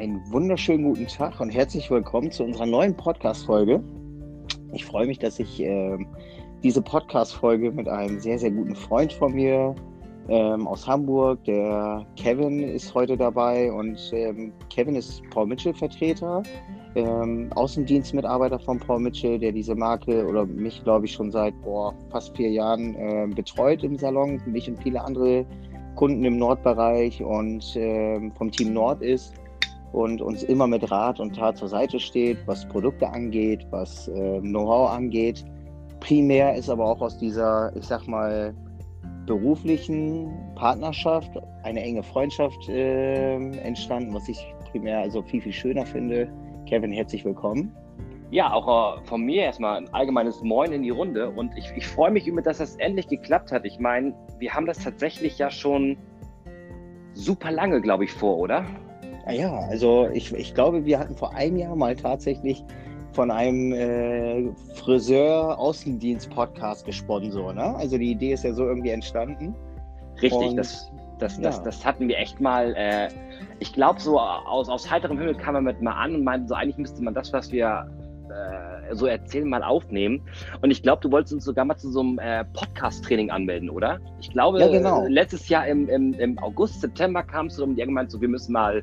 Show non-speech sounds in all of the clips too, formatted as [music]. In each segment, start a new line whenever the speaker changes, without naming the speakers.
einen wunderschönen guten Tag und herzlich willkommen zu unserer neuen Podcast-Folge. Ich freue mich, dass ich äh, diese Podcast-Folge mit einem sehr, sehr guten Freund von mir ähm, aus Hamburg, der Kevin, ist heute dabei und ähm, Kevin ist Paul Mitchell-Vertreter, ähm, Außendienstmitarbeiter von Paul Mitchell, der diese Marke oder mich, glaube ich, schon seit boah, fast vier Jahren äh, betreut im Salon, mich und viele andere Kunden im Nordbereich und äh, vom Team Nord ist und uns immer mit Rat und Tat zur Seite steht, was Produkte angeht, was äh, Know-how angeht. Primär ist aber auch aus dieser, ich sag mal, beruflichen Partnerschaft eine enge Freundschaft äh, entstanden, was ich primär also viel, viel schöner finde. Kevin, herzlich willkommen.
Ja, auch äh, von mir erstmal ein allgemeines Moin in die Runde und ich, ich freue mich über, dass das endlich geklappt hat. Ich meine, wir haben das tatsächlich ja schon super lange, glaube ich, vor, oder?
Ja, also ich, ich glaube, wir hatten vor einem Jahr mal tatsächlich von einem äh, Friseur-Außendienst-Podcast gesponsert. Ne? Also die Idee ist ja so irgendwie entstanden.
Richtig, Und, das, das, ja. das, das hatten wir echt mal. Äh, ich glaube, so aus, aus heiterem Himmel kam man mit mal an und meinte, so eigentlich müsste man das, was wir äh, so erzählen, mal aufnehmen. Und ich glaube, du wolltest uns sogar mal zu so einem äh, Podcast-Training anmelden, oder? Ich glaube, ja, genau. letztes Jahr im, im, im August, September kamst du die gemeint, so wir müssen mal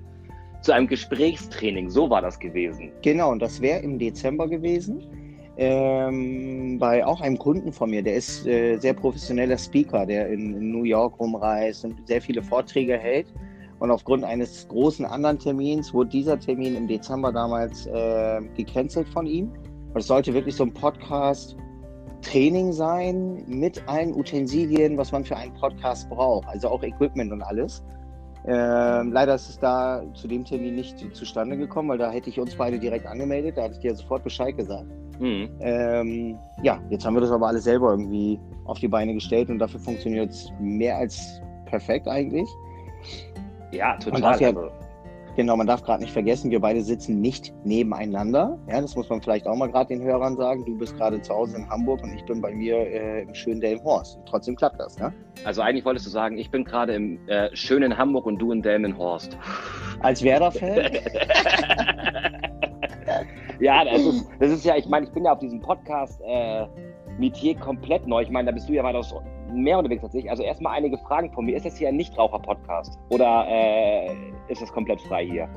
zu einem Gesprächstraining. So war das gewesen.
Genau, und das wäre im Dezember gewesen. Ähm, bei auch einem Kunden von mir, der ist äh, sehr professioneller Speaker, der in, in, New York rumreist und sehr viele Vorträge hält. Und aufgrund eines großen anderen Termins wurde dieser Termin im Dezember damals äh, gecancelt von ihm. Und es sollte wirklich so ein Podcast-Training sein mit allen Utensilien, was man für einen Podcast braucht. Also auch Equipment und alles. Ähm, leider ist es da zu dem Termin nicht zustande gekommen, weil da hätte ich uns beide direkt angemeldet. Da hatte ich dir sofort Bescheid gesagt. Mhm. Ähm, ja, jetzt haben wir das aber alles selber irgendwie auf die Beine gestellt und dafür funktioniert es mehr als perfekt eigentlich.
Ja, total. Ja,
also Genau, man darf gerade nicht vergessen, wir beide sitzen nicht nebeneinander. Ja, das muss man vielleicht auch mal gerade den Hörern sagen. Du bist gerade zu Hause in Hamburg und ich bin bei mir äh, im schönen Delmenhorst. trotzdem klappt das, ne?
Also eigentlich wolltest du sagen, ich bin gerade im äh, schönen Hamburg und du in Delmenhorst.
Als Werder-Fan? [laughs]
ja, das ist, das ist ja, ich meine, ich bin ja auf diesem Podcast äh, Metier komplett neu. Ich meine, da bist du ja weitaus mehr unterwegs als ich. Also erstmal einige Fragen von mir. Ist das hier ein Nichtraucher-Podcast oder äh, ist das komplett frei hier?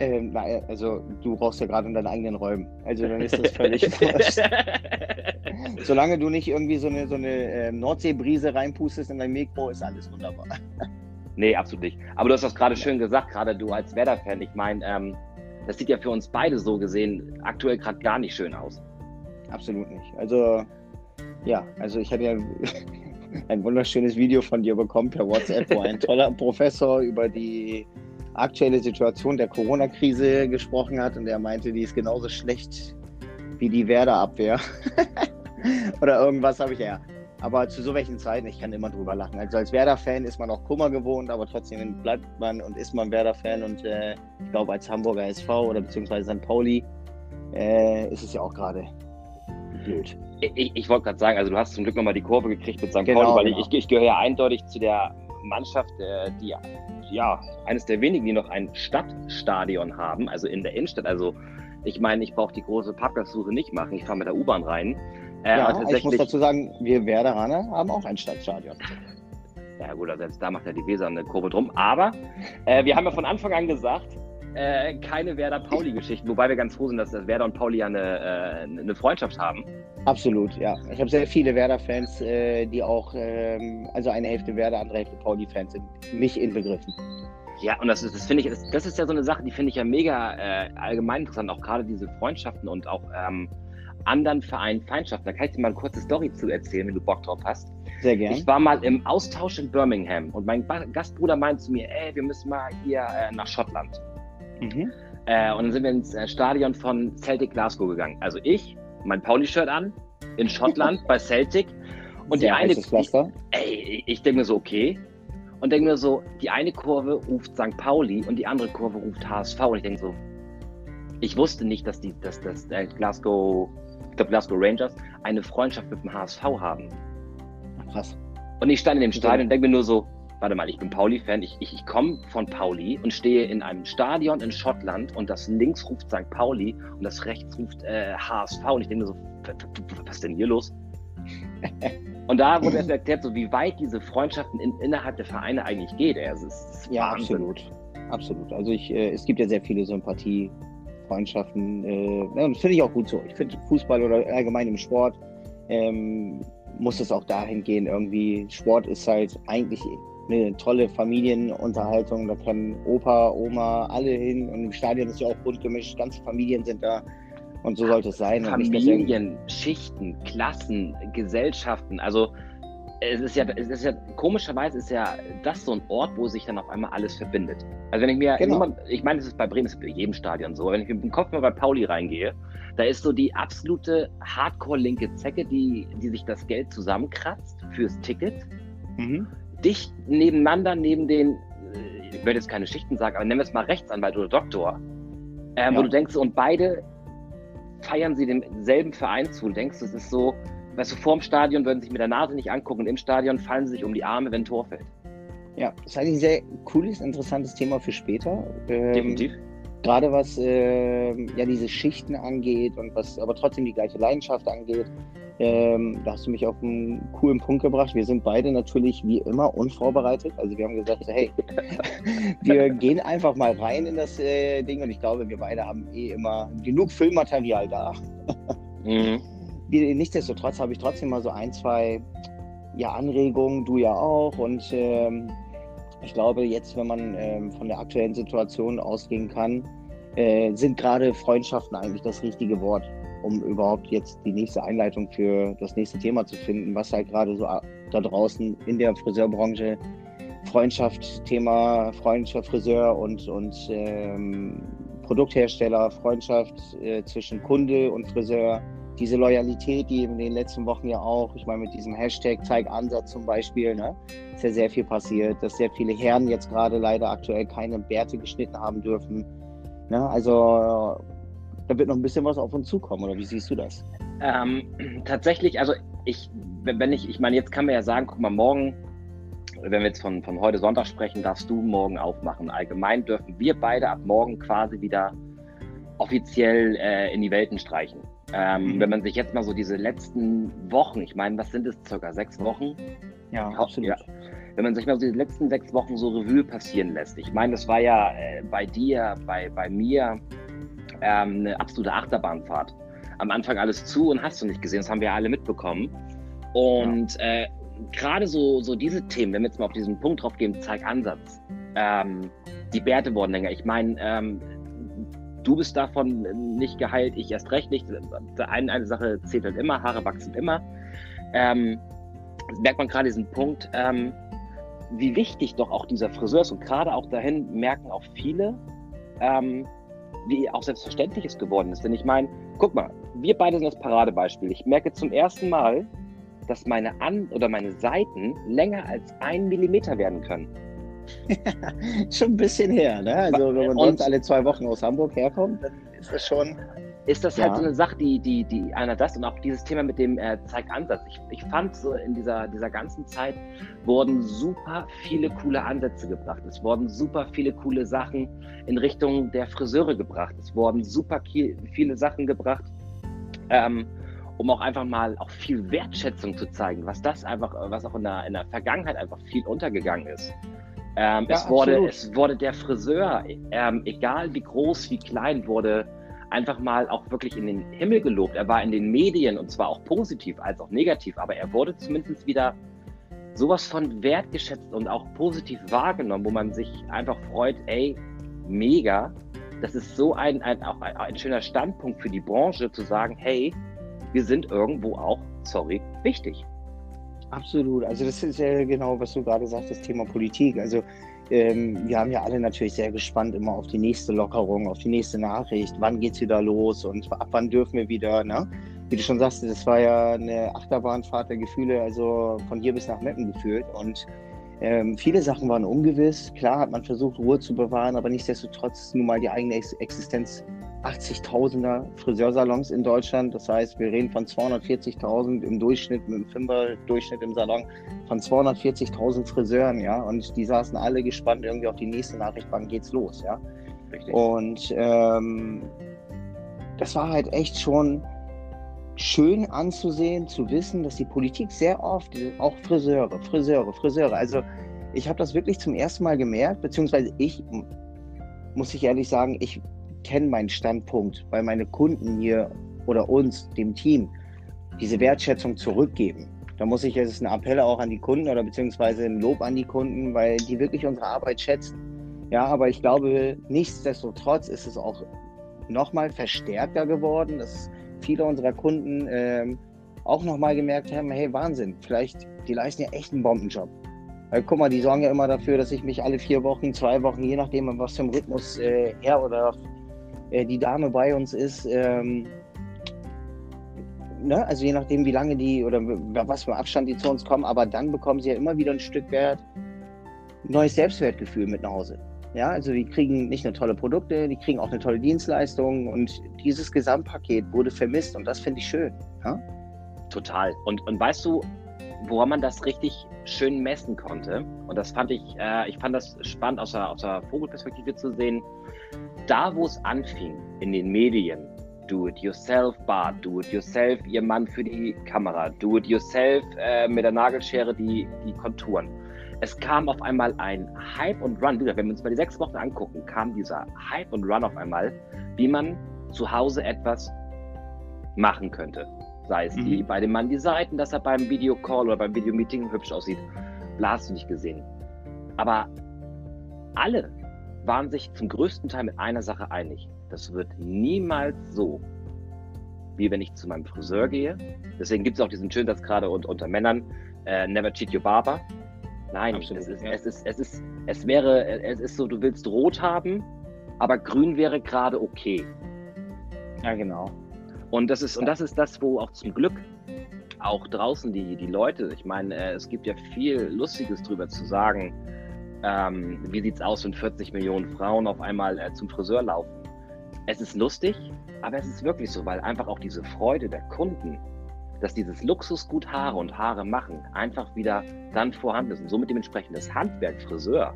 Ähm, na, also du brauchst ja gerade in deinen eigenen Räumen. Also dann ist das [laughs] völlig wurscht. [laughs] Solange du nicht irgendwie so eine, so eine äh, Nordseebrise reinpustest in dein Mikro, ist alles wunderbar. [laughs]
nee, absolut nicht. Aber du hast das gerade schön gesagt, gerade du als Werder-Fan. Ich meine, ähm, das sieht ja für uns beide so gesehen aktuell gerade gar nicht schön aus.
Absolut nicht. Also ja, also ich hatte ja ein wunderschönes Video von dir bekommen per WhatsApp, wo ein toller Professor über die aktuelle Situation der Corona-Krise gesprochen hat und er meinte, die ist genauso schlecht wie die Werder-Abwehr. [laughs] Oder irgendwas habe ich ja. Aber zu so welchen Zeiten, ich kann immer drüber lachen. Also als Werder-Fan ist man auch Kummer gewohnt, aber trotzdem bleibt man und ist man Werder-Fan. Und äh, ich glaube, als Hamburger SV oder beziehungsweise St. Pauli äh, ist es ja auch gerade blöd.
Ich, ich wollte gerade sagen, also du hast zum Glück nochmal die Kurve gekriegt mit St. Genau, Pauli, weil genau. ich, ich, gehöre ja eindeutig zu der Mannschaft, äh, die ja eines der wenigen, die noch ein Stadtstadion haben, also in der Innenstadt. Also ich meine, ich brauche die große Parkplatzsuche nicht machen, ich fahre mit der U-Bahn rein.
Äh, ja, ich muss dazu sagen, wir Werderaner haben auch ein Stadtstadion.
Ja gut, also selbst da macht ja die Weser eine Kurve drum. Aber äh, wir haben ja von Anfang an gesagt, äh, keine Werder-Pauli-Geschichten, wobei wir ganz froh sind, dass das Werder und Pauli ja eine, äh, eine Freundschaft haben.
Absolut, ja. Ich habe sehr viele Werder-Fans, äh, die auch, ähm, also eine Hälfte Werder, andere Hälfte Pauli-Fans sind, mich inbegriffen.
Ja, und das, ist, das finde ich, das, das, ist ja so eine Sache, die finde ich ja mega äh, allgemein interessant, auch gerade diese Freundschaften und auch ähm, anderen Vereinen Feindschaften. Da kann ich dir mal eine kurze Story zu erzählen, wenn du Bock drauf hast.
Sehr gerne.
Ich war mal im Austausch in Birmingham und mein Gastbruder meinte zu mir, ey, wir müssen mal hier äh, nach Schottland. Mhm. Äh, und dann sind wir ins äh, Stadion von Celtic Glasgow gegangen. Also ich, mein Pauli-Shirt an, in Schottland [laughs] bei Celtic. Und Sehr die eine. Die, ey, ich denke mir so, okay. Und denke mir so, die eine Kurve ruft St. Pauli und die andere Kurve ruft HSV. Und ich denke so, ich wusste nicht, dass die, dass, dass äh, Glasgow, ich glaube Glasgow Rangers, eine Freundschaft mit dem HSV haben.
Krass.
Und ich stand in dem Stadion und denke mir nur so, warte mal, ich bin Pauli-Fan, ich, ich, ich komme von Pauli und stehe in einem Stadion in Schottland und das links ruft St. Pauli und das rechts ruft äh, HSV und ich denke so, was ist denn hier los? [laughs] Und da wurde erst erklärt, so wie weit diese Freundschaften in, innerhalb der Vereine eigentlich geht. Also, es ist
ja, Wahnsinn. absolut. Absolut. Also ich, äh, es gibt ja sehr viele Sympathie, Freundschaften. Äh, ja, und das finde ich auch gut so. Ich finde Fußball oder allgemein im Sport ähm, muss es auch dahin gehen, irgendwie. Sport ist halt eigentlich eine tolle Familienunterhaltung. Da können Opa, Oma, alle hin. Und im Stadion ist ja auch bunt gemischt. Ganze Familien sind da. Und so sollte es sein.
Familien, Schichten, Klassen, Gesellschaften. Also es ist ja, es ist ja, komischerweise ist ja das so ein Ort, wo sich dann auf einmal alles verbindet. Also wenn ich mir, genau. niemand, ich meine, es ist bei Bremen, es ist bei jedem Stadion so, wenn ich mit dem Kopf mal bei Pauli reingehe, da ist so die absolute Hardcore-linke Zecke, die, die sich das Geld zusammenkratzt fürs Ticket. Mhm. Dicht nebeneinander, neben den, äh, ich werde jetzt keine Schichten sagen, aber nennen wir es mal Rechtsanwalt oder Doktor, ähm, ja. wo du denkst, und beide feiern sie demselben Verein zu. Du denkst, es ist so, weißt du, vorm Stadion würden sich mit der Nase nicht angucken, im Stadion fallen sie sich um die Arme, wenn ein Tor fällt.
Ja, das ist eigentlich ein sehr cooles, interessantes Thema für später.
Ähm, Definitiv.
Gerade was äh, ja diese Schichten angeht und was aber trotzdem die gleiche Leidenschaft angeht. Ähm, da hast du mich auf einen coolen Punkt gebracht. Wir sind beide natürlich wie immer unvorbereitet. Also wir haben gesagt, hey, [laughs] wir [laughs] gehen einfach mal rein in das äh, Ding und ich glaube, wir beide haben eh immer genug Filmmaterial da. mhm. Nichtsdestotrotz habe ich trotzdem mal so ein, zwei ja, Anregungen, du ja auch. Und ähm, ich glaube, jetzt, wenn man ähm, von der aktuellen Situation ausgehen kann, äh, sind gerade Freundschaften eigentlich das richtige Wort, um überhaupt jetzt die nächste Einleitung für das nächste Thema zu finden, was halt gerade so da draußen in der Friseurbranche Freundschaft, Thema Freundschaft, Friseur und, und ähm, Produkthersteller, Freundschaft äh, zwischen Kunde und Friseur diese Loyalität, die in den letzten Wochen ja auch, ich meine mit diesem Hashtag Zeig Ansatz zum Beispiel, ne, ist ja sehr viel passiert, dass sehr viele Herren jetzt gerade leider aktuell keine Bärte geschnitten haben dürfen. Ne? Also da wird noch ein bisschen was auf uns zukommen, oder wie siehst du das?
Ähm, tatsächlich, also ich, wenn ich, ich meine, jetzt kann man ja sagen, guck mal, morgen, wenn wir jetzt von, von heute Sonntag sprechen, darfst du morgen aufmachen. Allgemein dürfen wir beide ab morgen quasi wieder offiziell äh, in die Welten streichen. Ähm, mhm. Wenn man sich jetzt mal so diese letzten Wochen, ich meine, was sind es, circa sechs Wochen?
Ja, absolut. Ja.
Wenn man sich mal so die letzten sechs Wochen so Revue passieren lässt. Ich meine, das war ja äh, bei dir, bei, bei mir ähm, eine absolute Achterbahnfahrt. Am Anfang alles zu und hast du nicht gesehen, das haben wir alle mitbekommen. Und ja. äh, gerade so, so diese Themen, wenn wir jetzt mal auf diesen Punkt drauf gehen, zeig Ansatz. Ähm, die Bärte wurden länger. Ich meine, ähm, du bist davon nicht geheilt, ich erst recht nicht. Eine, eine Sache zählt halt immer, Haare wachsen immer. Ähm, merkt man gerade diesen Punkt, ähm, wie wichtig doch auch dieser Friseur ist. Und gerade auch dahin merken auch viele, ähm, wie auch selbstverständlich es geworden ist. Denn ich meine, guck mal, wir beide sind das Paradebeispiel. Ich merke zum ersten Mal, dass meine An- oder meine Seiten länger als ein Millimeter werden können. [laughs]
schon ein bisschen her, ne? Also wenn man sonst alle zwei Wochen aus Hamburg herkommt, dann ist das schon.
Ist das halt ja. halt so eine Sache, die, die, die einer das und auch dieses Thema mit dem äh, Zeigansatz. Ich, ich fand so in dieser, dieser ganzen Zeit wurden super viele coole Ansätze gebracht. Es wurden super viele coole Sachen in Richtung der Friseure gebracht. Es wurden super viele Sachen gebracht, ähm, um auch einfach mal auch viel Wertschätzung zu zeigen, was das einfach, was auch in der, in der Vergangenheit einfach viel untergegangen ist. Ähm, ja, es, wurde, es wurde der Friseur, ähm, egal wie groß, wie klein, wurde einfach mal auch wirklich in den Himmel gelobt. Er war in den Medien und zwar auch positiv als auch negativ, aber er wurde zumindest wieder sowas von wertgeschätzt und auch positiv wahrgenommen, wo man sich einfach freut, ey, mega. Das ist so ein, ein, auch ein, ein schöner Standpunkt für die Branche zu sagen, hey, wir sind irgendwo auch, sorry, wichtig.
Absolut. Also das ist ja genau, was du gerade sagst, das Thema Politik. Also ähm, wir haben ja alle natürlich sehr gespannt immer auf die nächste Lockerung, auf die nächste Nachricht. Wann geht's wieder los und ab wann dürfen wir wieder? Ne? Wie du schon sagst, das war ja eine Achterbahnfahrt der Gefühle, also von hier bis nach Meppen gefühlt. Und ähm, viele Sachen waren ungewiss. Klar hat man versucht, Ruhe zu bewahren, aber nichtsdestotrotz nun mal die eigene Existenz 80.000er Friseursalons in Deutschland. Das heißt, wir reden von 240.000 im Durchschnitt, mit dem Fünfer-Durchschnitt im Salon, von 240.000 Friseuren, ja. Und die saßen alle gespannt irgendwie auf die nächste Nachricht, wann geht's los, ja. Richtig. Und ähm, das war halt echt schon schön anzusehen, zu wissen, dass die Politik sehr oft, auch Friseure, Friseure, Friseure, also ich habe das wirklich zum ersten Mal gemerkt, beziehungsweise ich, muss ich ehrlich sagen, ich kenne meinen Standpunkt, weil meine Kunden hier oder uns, dem Team, diese Wertschätzung zurückgeben. Da muss ich jetzt einen Appell auch an die Kunden oder beziehungsweise ein Lob an die Kunden, weil die wirklich unsere Arbeit schätzen. Ja, aber ich glaube, nichtsdestotrotz ist es auch nochmal verstärkter geworden, dass viele unserer Kunden ähm, auch nochmal gemerkt haben, hey, Wahnsinn, vielleicht, die leisten ja echt einen Bombenjob. Weil guck mal, die sorgen ja immer dafür, dass ich mich alle vier Wochen, zwei Wochen, je nachdem, was für ein Rhythmus äh, er oder äh, die Dame bei uns ist, ähm, ne? also je nachdem, wie lange die oder was für Abstand die zu uns kommen, aber dann bekommen sie ja immer wieder ein Stück Wert, neues Selbstwertgefühl mit nach Hause. Ja, also die kriegen nicht nur tolle Produkte, die kriegen auch eine tolle Dienstleistung und dieses Gesamtpaket wurde vermisst und das finde ich schön. Ja?
Total. Und, und weißt du, woran man das richtig schön messen konnte? Und das fand ich, äh, ich fand das spannend aus der, aus der Vogelperspektive zu sehen. Da, wo es anfing, in den Medien, Do-it-yourself Bad, Do-it-yourself Ihr Mann für die Kamera, Do-it-yourself äh, mit der Nagelschere die, die Konturen es kam auf einmal ein Hype und Run. Wenn wir uns mal die sechs Wochen angucken, kam dieser Hype und Run auf einmal, wie man zu Hause etwas machen könnte. Sei es mhm. die, bei dem Mann die Seiten, dass er beim Videocall oder beim Videomeeting hübsch aussieht. Bla hast du nicht gesehen. Aber alle waren sich zum größten Teil mit einer Sache einig. Das wird niemals so, wie wenn ich zu meinem Friseur gehe. Deswegen gibt es auch diesen schönen Satz gerade unter Männern, äh, never cheat your barber. Nein, Absolut, es, ist, ja. es, ist, es, ist, es wäre, es ist so, du willst rot haben, aber grün wäre gerade okay.
Ja, genau.
Und das ist, und das ist das, wo auch zum Glück auch draußen die, die Leute, ich meine, äh, es gibt ja viel Lustiges drüber zu sagen, ähm, wie sieht es aus, wenn 40 Millionen Frauen auf einmal äh, zum Friseur laufen. Es ist lustig, aber es ist wirklich so, weil einfach auch diese Freude der Kunden dass dieses Luxusgut Haare und Haare machen einfach wieder dann vorhanden ist und somit dementsprechend das Handwerk Friseur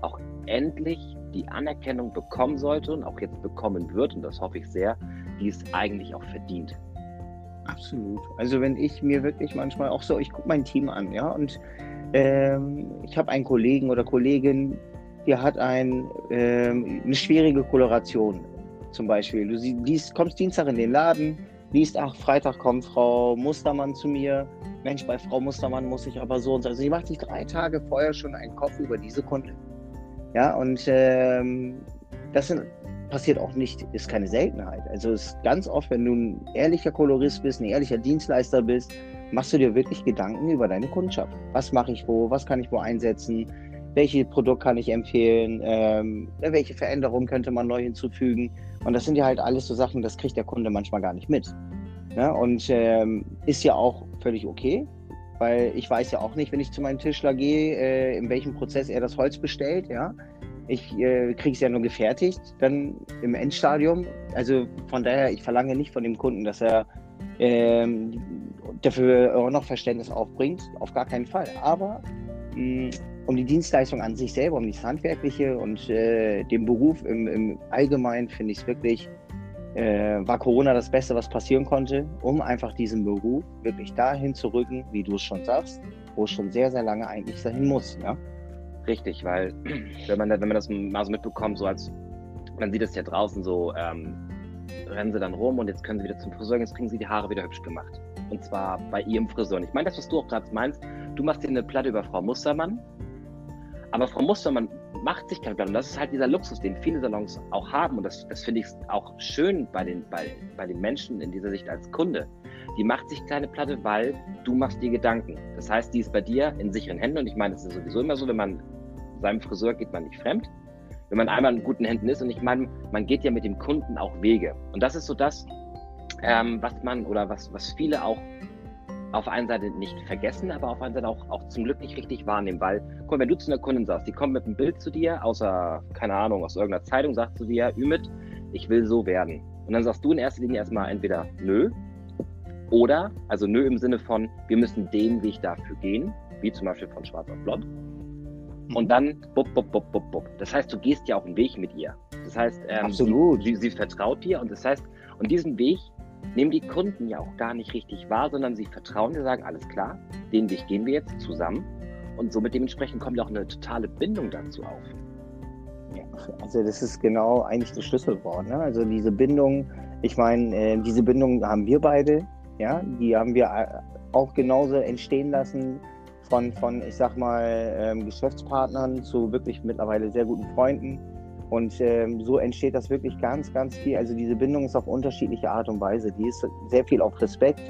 auch endlich die Anerkennung bekommen sollte und auch jetzt bekommen wird, und das hoffe ich sehr, die es eigentlich auch verdient.
Absolut. Also wenn ich mir wirklich manchmal auch so, ich gucke mein Team an, ja, und ähm, ich habe einen Kollegen oder Kollegin, die hat ein, ähm, eine schwierige Koloration zum Beispiel. Du siehst, kommst Dienstag in den Laden, liest, ach, Freitag kommt Frau Mustermann zu mir. Mensch, bei Frau Mustermann muss ich aber so und so. Also, sie macht sich drei Tage vorher schon einen Kopf über diese Kunde. Ja, und ähm, das sind, passiert auch nicht, ist keine Seltenheit. Also, es ist ganz oft, wenn du ein ehrlicher Kolorist bist, ein ehrlicher Dienstleister bist, machst du dir wirklich Gedanken über deine Kundschaft. Was mache ich wo? Was kann ich wo einsetzen? Welche Produkt kann ich empfehlen? Ähm, welche Veränderungen könnte man neu hinzufügen? Und das sind ja halt alles so Sachen, das kriegt der Kunde manchmal gar nicht mit. Ja, und ähm, ist ja auch völlig okay, weil ich weiß ja auch nicht, wenn ich zu meinem Tischler gehe, äh, in welchem Prozess er das Holz bestellt. Ja, ich äh, kriege es ja nur gefertigt, dann im Endstadium. Also von daher, ich verlange nicht von dem Kunden, dass er ähm, dafür auch noch Verständnis aufbringt, auf gar keinen Fall. Aber mh, um die Dienstleistung an sich selber, um das Handwerkliche und äh, den Beruf im, im Allgemeinen finde ich es wirklich, äh, war Corona das Beste, was passieren konnte, um einfach diesen Beruf wirklich dahin zu rücken, wie du es schon sagst, wo es schon sehr, sehr lange eigentlich dahin muss. Ja?
Richtig, weil wenn man, wenn man das mal so mitbekommt, so als man sieht es ja draußen so, ähm, rennen sie dann rum und jetzt können sie wieder zum Friseur, jetzt kriegen sie die Haare wieder hübsch gemacht. Und zwar bei ihrem Friseur. Und ich meine das, was du auch gerade meinst, du machst dir eine Platte über Frau Mustermann aber Frau Mustermann macht sich kein Blatt. Und das ist halt dieser Luxus, den viele Salons auch haben. Und das, das finde ich auch schön bei den, bei, bei den Menschen in dieser Sicht als Kunde. Die macht sich keine Platte, weil du machst dir Gedanken. Das heißt, die ist bei dir in sicheren Händen. Und ich meine, es ist sowieso immer so, wenn man seinem Friseur geht man nicht fremd. Wenn man einmal in guten Händen ist. Und ich meine, man geht ja mit dem Kunden auch Wege. Und das ist so das, ähm, was man oder was, was viele auch auf einer Seite nicht vergessen, aber auf einer Seite auch, auch zum Glück nicht richtig wahrnehmen, weil, guck mal, wenn du zu einer Kundin sagst, die kommt mit einem Bild zu dir, außer, keine Ahnung, aus irgendeiner Zeitung, sagt zu dir, Ümit, ich will so werden. Und dann sagst du in erster Linie erstmal entweder nö oder, also nö im Sinne von, wir müssen den Weg dafür gehen, wie zum Beispiel von Schwarz auf Blond. Und dann bup, bup, bup, bup, bup. Das heißt, du gehst ja auch einen Weg mit ihr. Das heißt, ähm,
Absolut.
Sie, sie, sie vertraut dir und das heißt, und diesen Weg nehmen die Kunden ja auch gar nicht richtig wahr, sondern sie vertrauen dir, sagen, alles klar, den Weg gehen wir jetzt zusammen. Und somit dementsprechend kommt auch eine totale Bindung dazu auf.
Ja, also das ist genau eigentlich das Schlüsselwort. Ne? Also diese Bindung, ich meine, äh, diese Bindung haben wir beide, ja, die haben wir äh, auch genauso entstehen lassen von, von ich sag mal, ähm, Geschäftspartnern zu wirklich mittlerweile sehr guten Freunden. Und ähm, so entsteht das wirklich ganz, ganz viel. Also diese Bindung ist auf unterschiedliche Art und Weise. Die ist sehr viel auf Respekt,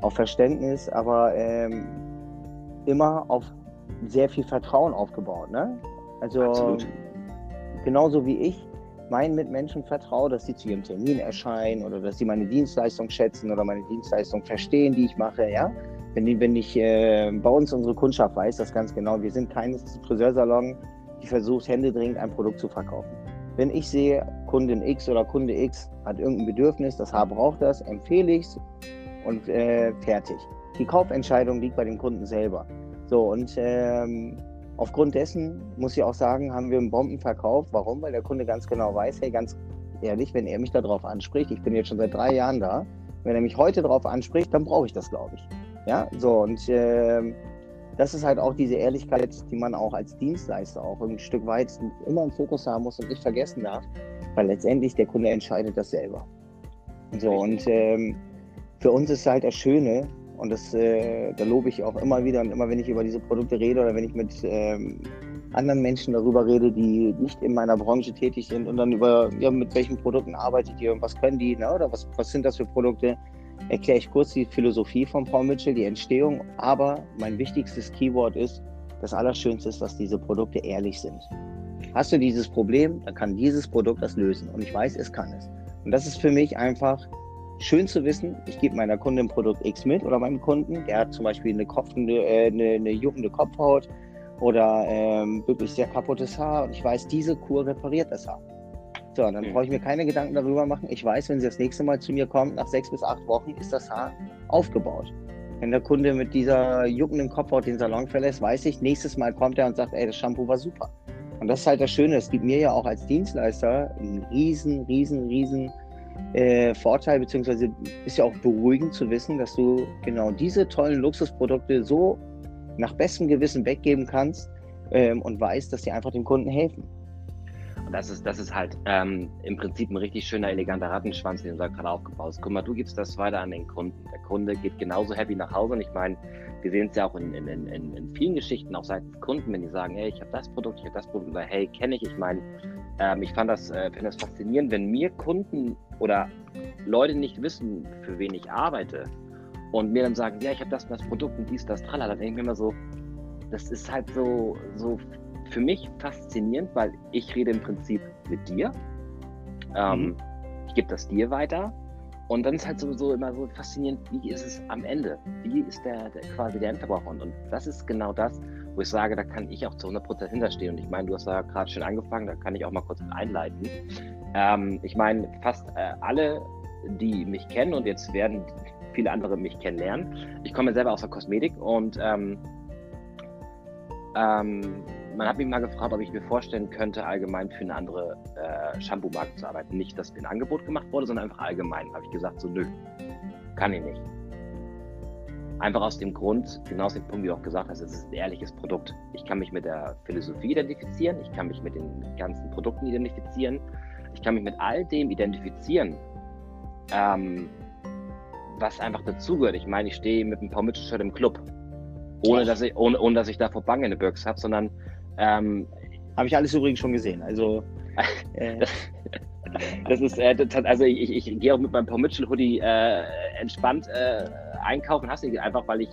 auf Verständnis, aber ähm, immer auf sehr viel Vertrauen aufgebaut. Ne? Also Absolut. genauso wie ich meinen Mitmenschen vertraue, dass sie zu ihrem Termin erscheinen oder dass sie meine Dienstleistung schätzen oder meine Dienstleistung verstehen, die ich mache. Ja? Wenn, wenn ich äh, bei uns unsere Kundschaft weiß das ganz genau. Wir sind kein Friseursalon, die versucht händeringend ein Produkt zu verkaufen. Wenn ich sehe, Kundin X oder Kunde X hat irgendein Bedürfnis, das Haar braucht das, empfehle ich es und äh, fertig. Die Kaufentscheidung liegt bei dem Kunden selber. So, und ähm, aufgrund dessen muss ich auch sagen, haben wir einen Bombenverkauf. Warum? Weil der Kunde ganz genau weiß, hey, ganz ehrlich, wenn er mich darauf anspricht, ich bin jetzt schon seit drei Jahren da, wenn er mich heute darauf anspricht, dann brauche ich das, glaube ich. Ja, so, und äh, das ist halt auch diese Ehrlichkeit, die man auch als Dienstleister auch ein Stück weit immer im Fokus haben muss und nicht vergessen darf, weil letztendlich der Kunde entscheidet das selber. So, und ähm, für uns ist halt das Schöne, und das, äh, da lobe ich auch immer wieder und immer, wenn ich über diese Produkte rede oder wenn ich mit ähm, anderen Menschen darüber rede, die nicht in meiner Branche tätig sind und dann über, ja, mit welchen Produkten arbeitet ihr und was können die, ne, oder was, was sind das für Produkte, erkläre ich kurz die Philosophie von Paul Mitchell, die Entstehung. Aber mein wichtigstes Keyword ist, das Allerschönste ist, dass diese Produkte ehrlich sind. Hast du dieses Problem, dann kann dieses Produkt das lösen. Und ich weiß, es kann es. Und das ist für mich einfach schön zu wissen, ich gebe meiner Kundin Produkt X mit oder meinem Kunden, der hat zum Beispiel eine, Kopf, eine, äh, eine, eine juckende Kopfhaut oder ähm, wirklich sehr kaputtes Haar und ich weiß, diese Kur repariert das Haar. So, dann mhm. brauche ich mir keine Gedanken darüber machen. Ich weiß, wenn sie das nächste Mal zu mir kommt, nach sechs bis acht Wochen ist das Haar aufgebaut. Wenn der Kunde mit dieser juckenden Kopfhaut den Salon verlässt, weiß ich, nächstes Mal kommt er und sagt, ey, das Shampoo war super. Und das ist halt das Schöne, es gibt mir ja auch als Dienstleister einen riesen, riesen, riesen äh, Vorteil, beziehungsweise ist ja auch beruhigend zu wissen, dass du genau diese tollen Luxusprodukte so nach bestem Gewissen weggeben kannst ähm, und weißt, dass sie einfach dem Kunden helfen.
Und das ist, das ist halt ähm, im Prinzip ein richtig schöner, eleganter Rattenschwanz, den du da gerade aufgebaut hast. Guck mal, du gibst das weiter an den Kunden. Der Kunde geht genauso happy nach Hause. Und ich meine, wir sehen es ja auch in, in, in, in vielen Geschichten, auch seitens Kunden, wenn die sagen, hey, ich habe das Produkt, ich habe das Produkt, oder hey, kenne ich. Ich meine, ähm, ich fand das, äh, find das faszinierend, wenn mir Kunden oder Leute nicht wissen, für wen ich arbeite und mir dann sagen, ja, ich habe das und das Produkt und dies, das, tralala, dann denke ich mir immer so, das ist halt so, so für mich faszinierend, weil ich rede im Prinzip mit dir. Ähm, mhm. Ich gebe das dir weiter. Und dann ist halt sowieso immer so faszinierend, wie ist es am Ende? Wie ist der, der quasi der Endverbraucher? Und das ist genau das, wo ich sage, da kann ich auch zu 100% hinterstehen. Und ich meine, du hast da gerade schon angefangen, da kann ich auch mal kurz mit einleiten. Ähm, ich meine, fast äh, alle, die mich kennen und jetzt werden viele andere mich kennenlernen. Ich komme selber aus der Kosmetik und ähm, ähm, man hat mich mal gefragt, ob ich mir vorstellen könnte, allgemein für eine andere äh, Shampoo-Marke zu arbeiten. Nicht, dass mir ein Angebot gemacht wurde, sondern einfach allgemein. Habe ich gesagt, so nö, kann ich nicht. Einfach aus dem Grund, genau aus dem Punkt, wie du auch gesagt hast, es ist ein ehrliches Produkt. Ich kann mich mit der Philosophie identifizieren, ich kann mich mit den ganzen Produkten identifizieren, ich kann mich mit all dem identifizieren, ähm, was einfach dazugehört. Ich meine, ich stehe mit einem Paul Mitchell im Club, ohne dass ich, ohne, ohne dass ich davor Bange in der Birks habe, sondern
ähm, Habe ich alles übrigens schon gesehen. Also.
Äh, [laughs] das ist, äh, das, also ich, ich, ich gehe auch mit meinem Paul Mitchell Hoodie äh, entspannt äh, einkaufen, hast du einfach, weil ich,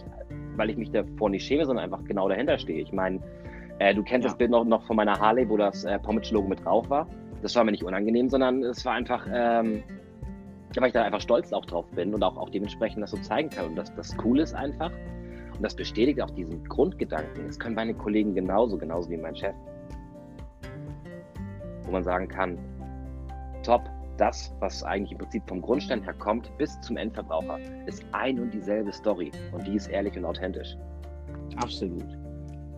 weil ich mich davor nicht schäme, sondern einfach genau dahinter stehe. Ich meine, äh, du kennst ja. das Bild noch, noch von meiner Harley, wo das äh, Paul Mitchell Logo mit drauf war. Das war mir nicht unangenehm, sondern es war einfach, ähm, weil ich da einfach stolz auch drauf bin und auch, auch dementsprechend das so zeigen kann. Und das, das Coole ist einfach, und das bestätigt auch diesen Grundgedanken. Das können meine Kollegen genauso, genauso wie mein Chef. Wo man sagen kann, top, das, was eigentlich im Prinzip vom Grundstein her kommt, bis zum Endverbraucher, ist ein und dieselbe Story. Und die ist ehrlich und authentisch.
Absolut.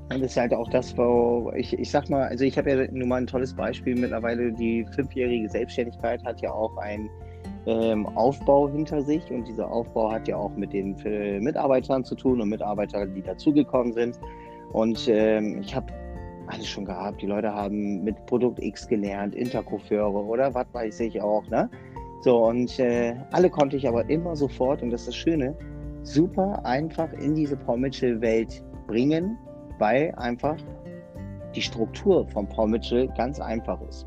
Und das ist halt auch das, wo ich, ich sag mal, also ich habe ja nun mal ein tolles Beispiel mittlerweile. Die fünfjährige Selbstständigkeit hat ja auch einen ähm, Aufbau hinter sich und dieser Aufbau hat ja auch mit den äh, Mitarbeitern zu tun und Mitarbeitern, die dazugekommen sind. Und ähm, ich habe alles schon gehabt. Die Leute haben mit Produkt X gelernt, Intercoiffeure oder was weiß ich auch, ne? So, und äh, alle konnte ich aber immer sofort, und das ist das Schöne, super einfach in diese Paul Mitchell-Welt bringen, weil einfach die Struktur von Paul Mitchell ganz einfach ist.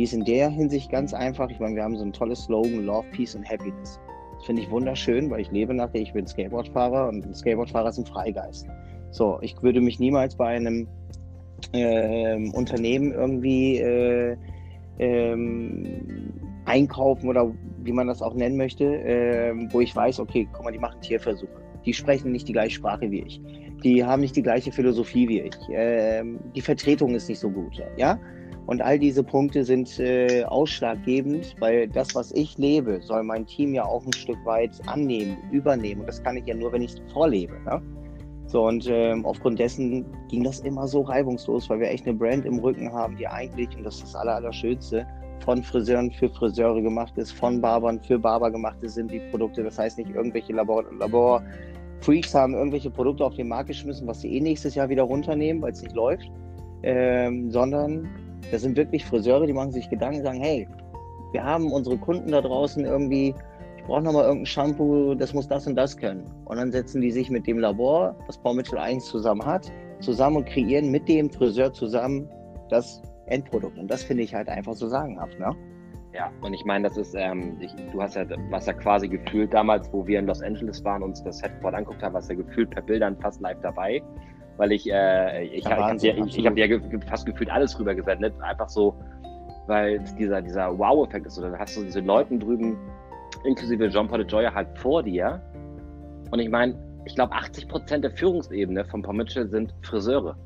Die ist in der Hinsicht ganz einfach. Ich meine, wir haben so ein tolles Slogan, Love, Peace and Happiness. Das finde ich wunderschön, weil ich lebe nachher, ich bin Skateboardfahrer und ein Skateboardfahrer ist ein Freigeist. So, ich würde mich niemals bei einem äh, Unternehmen irgendwie äh, ähm, einkaufen oder wie man das auch nennen möchte, äh, wo ich weiß, okay, guck mal, die machen Tierversuche. Die sprechen nicht die gleiche Sprache wie ich. Die haben nicht die gleiche Philosophie wie ich. Ähm, die Vertretung ist nicht so gut. Ja? Und all diese Punkte sind äh, ausschlaggebend, weil das, was ich lebe, soll mein Team ja auch ein Stück weit annehmen, übernehmen. Und das kann ich ja nur, wenn ich es vorlebe. Ne? So, und ähm, aufgrund dessen ging das immer so reibungslos, weil wir echt eine Brand im Rücken haben, die eigentlich, und das ist das Aller, Allerschönste, von Friseuren für Friseure gemacht ist, von Barbern für Barber gemacht ist, sind die Produkte. Das heißt nicht irgendwelche Labor, Labor Freaks haben irgendwelche Produkte auf den Markt geschmissen, was sie eh nächstes Jahr wieder runternehmen, weil es nicht läuft, ähm, sondern das sind wirklich Friseure, die machen sich Gedanken, sagen, hey, wir haben unsere Kunden da draußen irgendwie brauche nochmal irgendein Shampoo, das muss das und das können. Und dann setzen die sich mit dem Labor, was Paul Mitchell 1 zusammen hat, zusammen und kreieren mit dem Friseur zusammen das Endprodukt. Und das finde ich halt einfach so sagenhaft, ne?
Ja, und ich meine, das ist, ähm, ich, du hast ja, was ja quasi gefühlt damals, wo wir in Los Angeles waren, uns das Headboard anguckt haben, was ja gefühlt per Bildern fast live dabei, weil ich, äh, ich, ja, ich, ich, ich, habe ja fast gefühlt alles rüber gesendet, einfach so, weil dieser, dieser Wow-Effekt ist, oder hast du diese Leuten drüben, inklusive Jean-Paul de Joya halt vor dir. Und ich meine, ich glaube, 80 Prozent der Führungsebene von Paul Mitchell sind Friseure.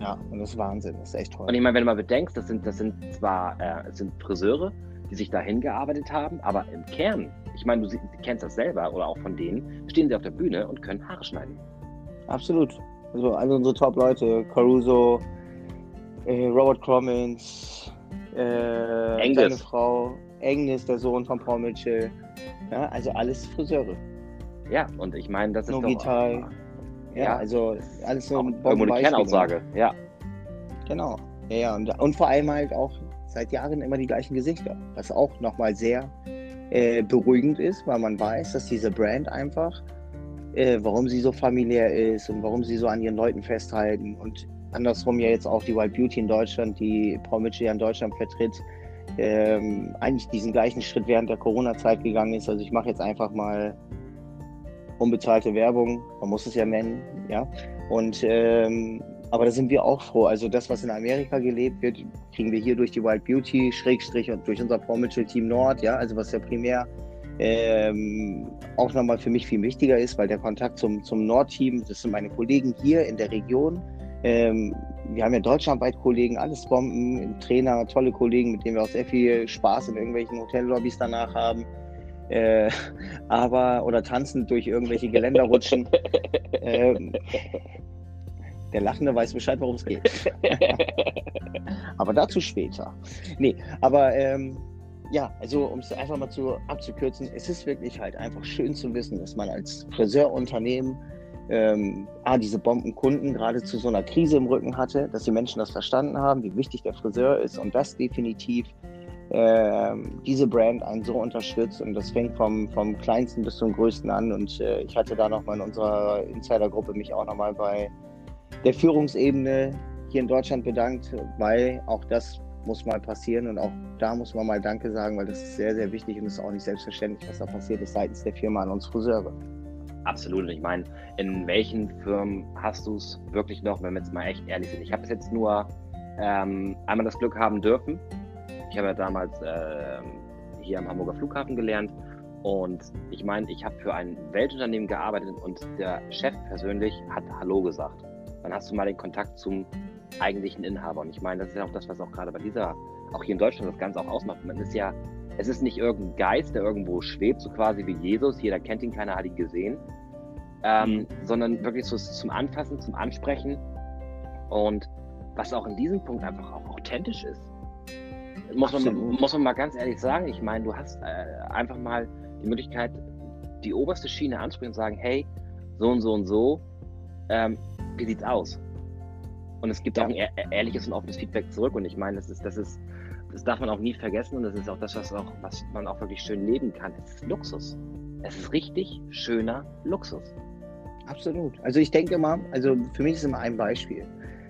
Ja, und das ist Wahnsinn, das ist echt toll.
Und ich meine, wenn du mal bedenkst, das sind, das sind zwar äh, sind Friseure, die sich dahin gearbeitet haben, aber im Kern, ich meine, du, du kennst das selber oder auch von denen, stehen sie auf der Bühne und können Haare schneiden.
Absolut. Also alle unsere Top-Leute, Caruso, äh, Robert Cromins, äh, seine Frau, Agnes, der Sohn von Paul Mitchell. Ja, also alles Friseure.
Ja, und ich meine, das ist
Nogitai. doch... Ja, ja, also alles so
ein eine Kernaussage, ja.
Genau. Ja, ja. Und, und vor allem halt auch seit Jahren immer die gleichen Gesichter, was auch nochmal sehr äh, beruhigend ist, weil man weiß, dass diese Brand einfach, äh, warum sie so familiär ist und warum sie so an ihren Leuten festhalten und andersrum ja jetzt auch die Wild Beauty in Deutschland, die Paul Mitchell ja in Deutschland vertritt, ähm, eigentlich diesen gleichen Schritt während der Corona-Zeit gegangen ist. Also ich mache jetzt einfach mal unbezahlte Werbung, man muss es ja nennen, ja. Und ähm, aber da sind wir auch froh. Also das, was in Amerika gelebt wird, kriegen wir hier durch die Wild Beauty, Schrägstrich und durch unser Paul Mitchell Team Nord, ja, also was ja primär ähm, auch nochmal für mich viel wichtiger ist, weil der Kontakt zum, zum Nord-Team, das sind meine Kollegen hier in der Region, ähm, wir haben ja deutschlandweit Kollegen, alles Bomben, Trainer, tolle Kollegen, mit denen wir auch sehr viel Spaß in irgendwelchen Hotellobbys danach haben. Äh, [laughs] aber, oder tanzen durch irgendwelche Geländer rutschen. [laughs] ähm, der Lachende weiß Bescheid, worum es geht. [laughs] aber dazu später. Nee, aber ähm, ja, also um es einfach mal zu, abzukürzen, es ist wirklich halt einfach schön zu wissen, dass man als Friseurunternehmen ähm, ah, diese Bombenkunden gerade zu so einer Krise im Rücken hatte, dass die Menschen das verstanden haben, wie wichtig der Friseur ist und das definitiv ähm, diese Brand einen so unterstützt und das fängt vom, vom kleinsten bis zum größten an und äh, ich hatte da nochmal in unserer Insidergruppe mich auch nochmal bei der Führungsebene hier in Deutschland bedankt, weil auch das muss mal passieren und auch da muss man mal Danke sagen, weil das ist sehr, sehr wichtig und ist auch nicht selbstverständlich, was da passiert ist seitens der Firma an uns Friseure.
Absolut. Ich meine, in welchen Firmen hast du es wirklich noch, wenn wir jetzt mal echt ehrlich sind? Ich habe es jetzt nur ähm, einmal das Glück haben dürfen. Ich habe ja damals äh, hier am Hamburger Flughafen gelernt und ich meine, ich habe für ein Weltunternehmen gearbeitet und der Chef persönlich hat Hallo gesagt. dann hast du mal den Kontakt zum eigentlichen Inhaber. Und ich meine, das ist ja auch das, was auch gerade bei dieser, auch hier in Deutschland das Ganze auch ausmacht. Man ist ja, es ist nicht irgendein Geist, der irgendwo schwebt, so quasi wie Jesus, jeder kennt ihn, keiner hat ihn gesehen, ähm, mhm. sondern wirklich so zum Anfassen, zum Ansprechen und was auch in diesem Punkt einfach auch authentisch ist. Muss man, muss man mal ganz ehrlich sagen, ich meine, du hast äh, einfach mal die Möglichkeit, die oberste Schiene ansprechen und sagen, hey, so und so und so, ähm, wie sieht's aus? Und es gibt auch ein ehrliches und offenes Feedback zurück. Und ich meine, das ist, das ist, das darf man auch nie vergessen. Und das ist auch das, was auch, was man auch wirklich schön leben kann. Es ist Luxus. Es ist richtig schöner Luxus.
Absolut. Also ich denke immer, also für mich ist immer ein Beispiel.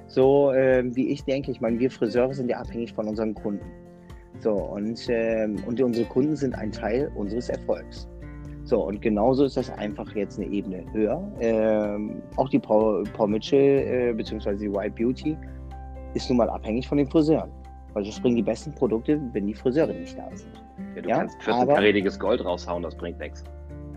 So äh, wie ich denke, ich meine, wir Friseure sind ja abhängig von unseren Kunden. So, und, äh, und unsere Kunden sind ein Teil unseres Erfolgs. So, und genauso ist das einfach jetzt eine Ebene höher. Ähm, auch die Paul, Paul Mitchell äh, bzw. die White Beauty ist nun mal abhängig von den Friseuren. Weil das bringen die besten Produkte, wenn die Friseure nicht da sind.
Ja, du ja? kannst 14-karätiges Gold raushauen, das bringt nichts.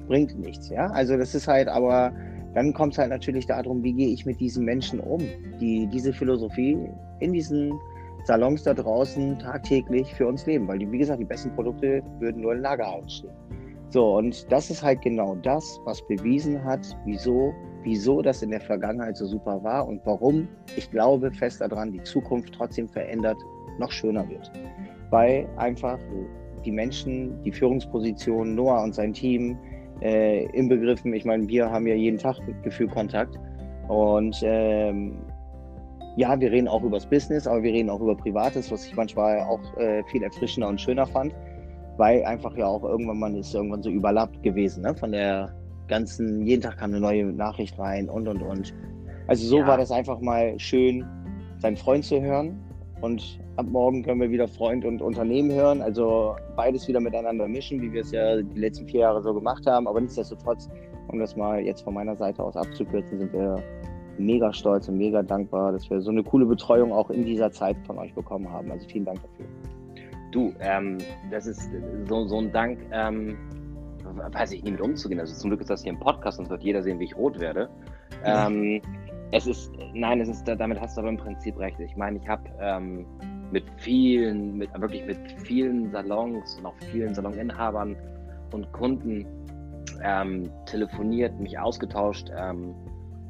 Bringt nichts, ja. Also das ist halt, aber dann kommt es halt natürlich darum, wie gehe ich mit diesen Menschen um, die diese Philosophie in diesen Salons da draußen tagtäglich für uns leben. Weil, die, wie gesagt, die besten Produkte würden nur in Lagerhallen stehen. So, und das ist halt genau das, was bewiesen hat, wieso, wieso das in der Vergangenheit so super war und warum ich glaube fest daran, die Zukunft trotzdem verändert, noch schöner wird. Weil einfach die Menschen, die Führungsposition, Noah und sein Team äh, inbegriffen, ich meine, wir haben ja jeden Tag Gefühl Kontakt. Und ähm, ja, wir reden auch über das Business, aber wir reden auch über Privates, was ich manchmal auch äh, viel erfrischender und schöner fand weil einfach ja auch irgendwann man ist irgendwann so überlappt gewesen, ne? Von der ganzen, jeden Tag kam eine neue Nachricht rein und und und. Also so ja. war das einfach mal schön, seinen Freund zu hören. Und ab morgen können wir wieder Freund und Unternehmen hören. Also beides wieder miteinander mischen, wie wir es ja die letzten vier Jahre so gemacht haben. Aber nichtsdestotrotz, um das mal jetzt von meiner Seite aus abzukürzen, sind wir mega stolz und mega dankbar, dass wir so eine coole Betreuung auch in dieser Zeit von euch bekommen haben. Also vielen Dank dafür.
Du, ähm, das ist so, so ein Dank, ähm, weiß ich nie mit umzugehen. Also zum Glück ist das hier ein Podcast, sonst wird jeder sehen, wie ich rot werde. Ähm, es ist, nein, es ist, damit hast du aber im Prinzip recht. Ich meine, ich habe ähm, mit vielen, mit, wirklich mit vielen Salons und auch vielen Saloninhabern und Kunden ähm, telefoniert, mich ausgetauscht ähm,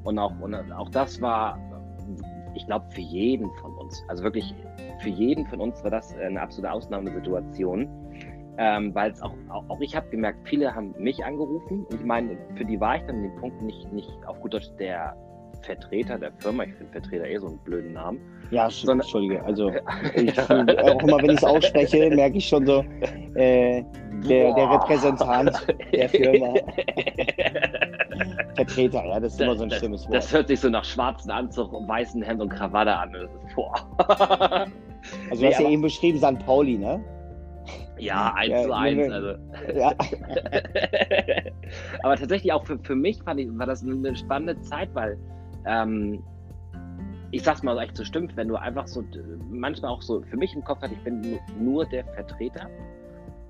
und auch, und auch das war, ich glaube, für jeden von uns, also wirklich für jeden von uns war das eine absolute Ausnahmesituation. Ähm, weil es auch, auch, auch, ich habe gemerkt, viele haben mich angerufen und ich meine, für die war ich dann an dem Punkt nicht, nicht auf gut Deutsch der Vertreter der Firma, ich finde Vertreter eh so einen blöden Namen.
Ja, sondern, Entschuldige, also [laughs] ich, auch immer, wenn ich es ausspreche, merke ich schon so, äh, der, der Repräsentant der Firma. [laughs] Vertreter, ja, das ist immer so ein schlimmes Wort.
Das hört sich so nach schwarzen Anzug, weißen Hemd und Krawatte an. Das boah. [laughs]
Also du nee, hast ja eben beschrieben St. Pauli, ne?
Ja, eins ja, zu eins. Also. Ja. [laughs] aber tatsächlich auch für, für mich fand ich, war das eine spannende Zeit, weil ähm, ich sag's mal so echt so stimmt, wenn du einfach so manchmal auch so für mich im Kopf hast, ich bin nur der Vertreter,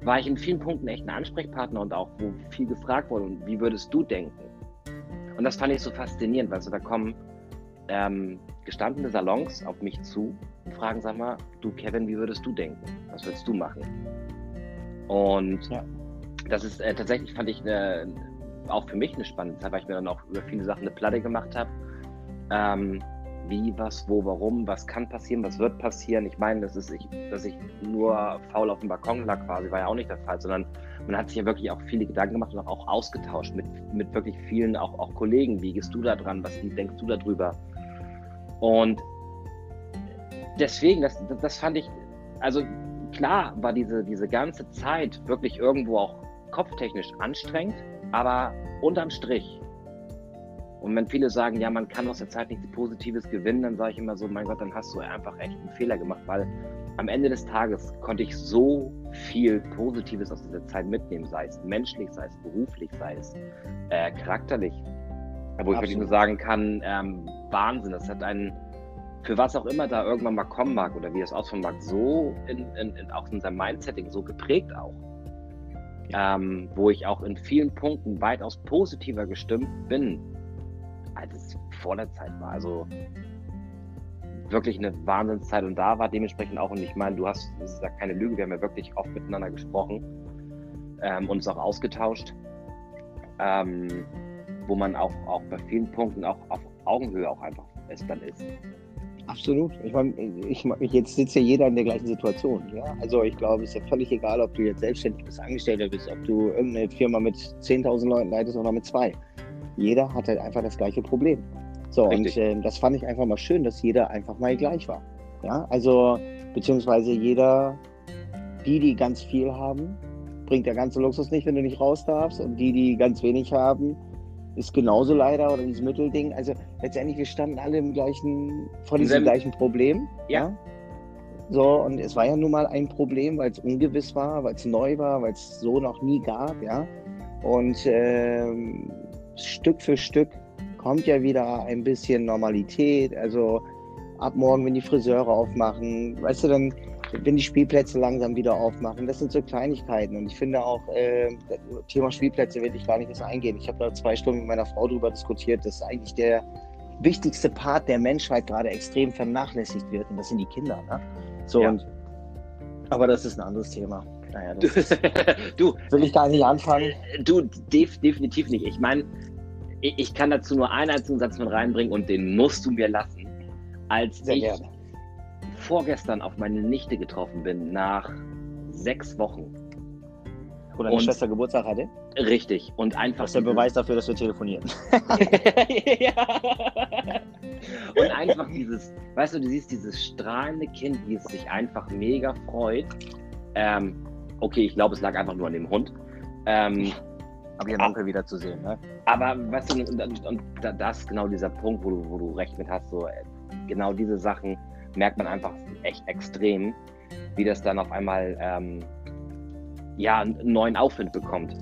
war ich in vielen Punkten echt ein Ansprechpartner und auch wo viel gefragt wurde und wie würdest du denken? Und das fand ich so faszinierend, weil so da kommen ähm, gestandene Salons auf mich zu und fragen, sag mal, du Kevin, wie würdest du denken? Was würdest du machen? Und ja. das ist äh, tatsächlich, fand ich, eine, auch für mich eine spannende Zeit, weil ich mir dann auch über viele Sachen eine Platte gemacht habe. Ähm, wie, was, wo, warum, was kann passieren, was wird passieren. Ich meine, das ist, ich, dass ich nur faul auf dem Balkon lag quasi, war ja auch nicht der Fall, sondern man hat sich ja wirklich auch viele Gedanken gemacht und auch ausgetauscht mit, mit wirklich vielen auch, auch Kollegen. Wie gehst du da dran? Was denkst du darüber? Und deswegen, das, das fand ich, also klar war diese, diese ganze Zeit wirklich irgendwo auch kopftechnisch anstrengend, aber unterm Strich. Und wenn viele sagen, ja, man kann aus der Zeit nichts Positives gewinnen, dann sage ich immer so, mein Gott, dann hast du einfach echt einen Fehler gemacht, weil am Ende des Tages konnte ich so viel Positives aus dieser Zeit mitnehmen, sei es menschlich, sei es beruflich, sei es äh, charakterlich. Wo Absolut. ich wirklich nur sagen kann, ähm, Wahnsinn, das hat einen, für was auch immer da irgendwann mal kommen mag oder wie es aussehen mag, so in, in, in, auch in seinem Mindsetting so geprägt auch. Ähm, wo ich auch in vielen Punkten weitaus positiver gestimmt bin, als es vor der Zeit war. Also wirklich eine Wahnsinnszeit und da war dementsprechend auch, und ich meine, du hast, das ist ja keine Lüge, wir haben ja wirklich oft miteinander gesprochen, ähm, uns auch ausgetauscht, ähm, wo man auch, auch bei vielen Punkten auch auf Augenhöhe auch einfach es dann ist.
Absolut. Ich meine, ich, jetzt sitzt ja jeder in der gleichen Situation. Ja? Also ich glaube, es ist ja völlig egal, ob du jetzt selbstständig bist, Angestellter bist, ob du irgendeine Firma mit 10.000 Leuten leitest oder mit zwei. Jeder hat halt einfach das gleiche Problem. So, Richtig. und äh, das fand ich einfach mal schön, dass jeder einfach mal gleich war. Ja, also, beziehungsweise jeder, die, die ganz viel haben, bringt der ganze Luxus nicht, wenn du nicht raus darfst. Und die, die ganz wenig haben, ist genauso leider oder dieses Mittelding. Also letztendlich, wir standen alle im gleichen, vor diesem gleichen Problem. Ja. ja. So, und es war ja nun mal ein Problem, weil es ungewiss war, weil es neu war, weil es so noch nie gab, ja. Und ähm, Stück für Stück kommt ja wieder ein bisschen Normalität. Also ab morgen, wenn die Friseure aufmachen, weißt du, dann, wenn die Spielplätze langsam wieder aufmachen, das sind so Kleinigkeiten. Und ich finde auch, äh, Thema Spielplätze will ich gar nicht erst eingehen. Ich habe da zwei Stunden mit meiner Frau darüber diskutiert. Das ist eigentlich der wichtigste Part der Menschheit gerade extrem vernachlässigt wird. Und das sind die Kinder. Ne? So, ja. und, aber das ist ein anderes Thema. Naja,
du, [laughs] du, will ich gar nicht anfangen. Du, def, definitiv nicht. Ich meine, ich kann dazu nur einen einzigen Satz mit reinbringen und den musst du mir lassen. Als Sehr ich gerne. vorgestern auf meine Nichte getroffen bin, nach sechs Wochen.
Wo deine Schwester Geburtstag hatte?
Richtig. Und einfach.
Das ist der Beweis dafür, dass wir telefonieren. [laughs] [laughs]
und einfach dieses, weißt du, du siehst dieses strahlende Kind, wie es sich einfach mega freut. Ähm, okay, ich glaube, es lag einfach nur an dem Hund. Ähm,
aber ihren Onkel wiederzusehen. Ne?
Aber weißt du, und, und, das ist genau dieser Punkt, wo du, wo du recht mit hast, so äh, genau diese Sachen merkt man einfach echt extrem, wie das dann auf einmal ähm, ja, einen neuen Aufwind bekommt.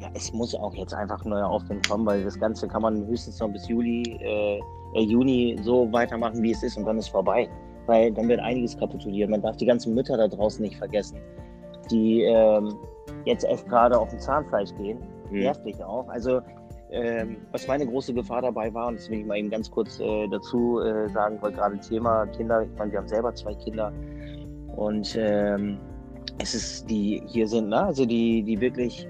Ja, es muss auch jetzt einfach ein neuer Aufwind kommen, weil das Ganze kann man höchstens noch bis Juli, äh, äh, Juni so weitermachen, wie es ist und dann ist vorbei. Weil dann wird einiges kapitulieren. Man darf die ganzen Mütter da draußen nicht vergessen, die ähm, jetzt echt gerade auf dem Zahnfleisch gehen. Mhm. Nervt dich auch. Also, ähm, was meine große Gefahr dabei war, und das will ich mal eben ganz kurz äh, dazu äh, sagen, weil gerade Thema Kinder, ich meine, wir haben selber zwei Kinder und ähm, es ist, die hier sind, ne? also die, die wirklich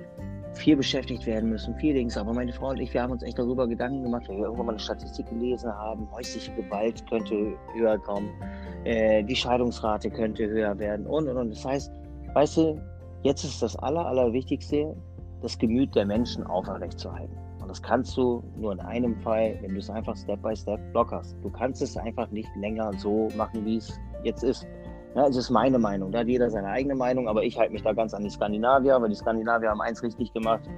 viel beschäftigt werden müssen, viel Dings. Aber meine Frau und ich, wir haben uns echt darüber Gedanken gemacht, weil wir irgendwann mal eine Statistik gelesen haben, häusliche Gewalt könnte höher kommen, äh, die Scheidungsrate könnte höher werden und und und. Das heißt, weißt du, Jetzt ist das Aller, Allerwichtigste, das Gemüt der Menschen aufrechtzuerhalten. Und das kannst du nur in einem Fall, wenn du es einfach Step by Step blockerst. Du kannst es einfach nicht länger so machen, wie es jetzt ist. Ja, es ist meine Meinung. Da hat jeder seine eigene Meinung, aber ich halte mich da ganz an die Skandinavier, weil die Skandinavier haben eins richtig gemacht.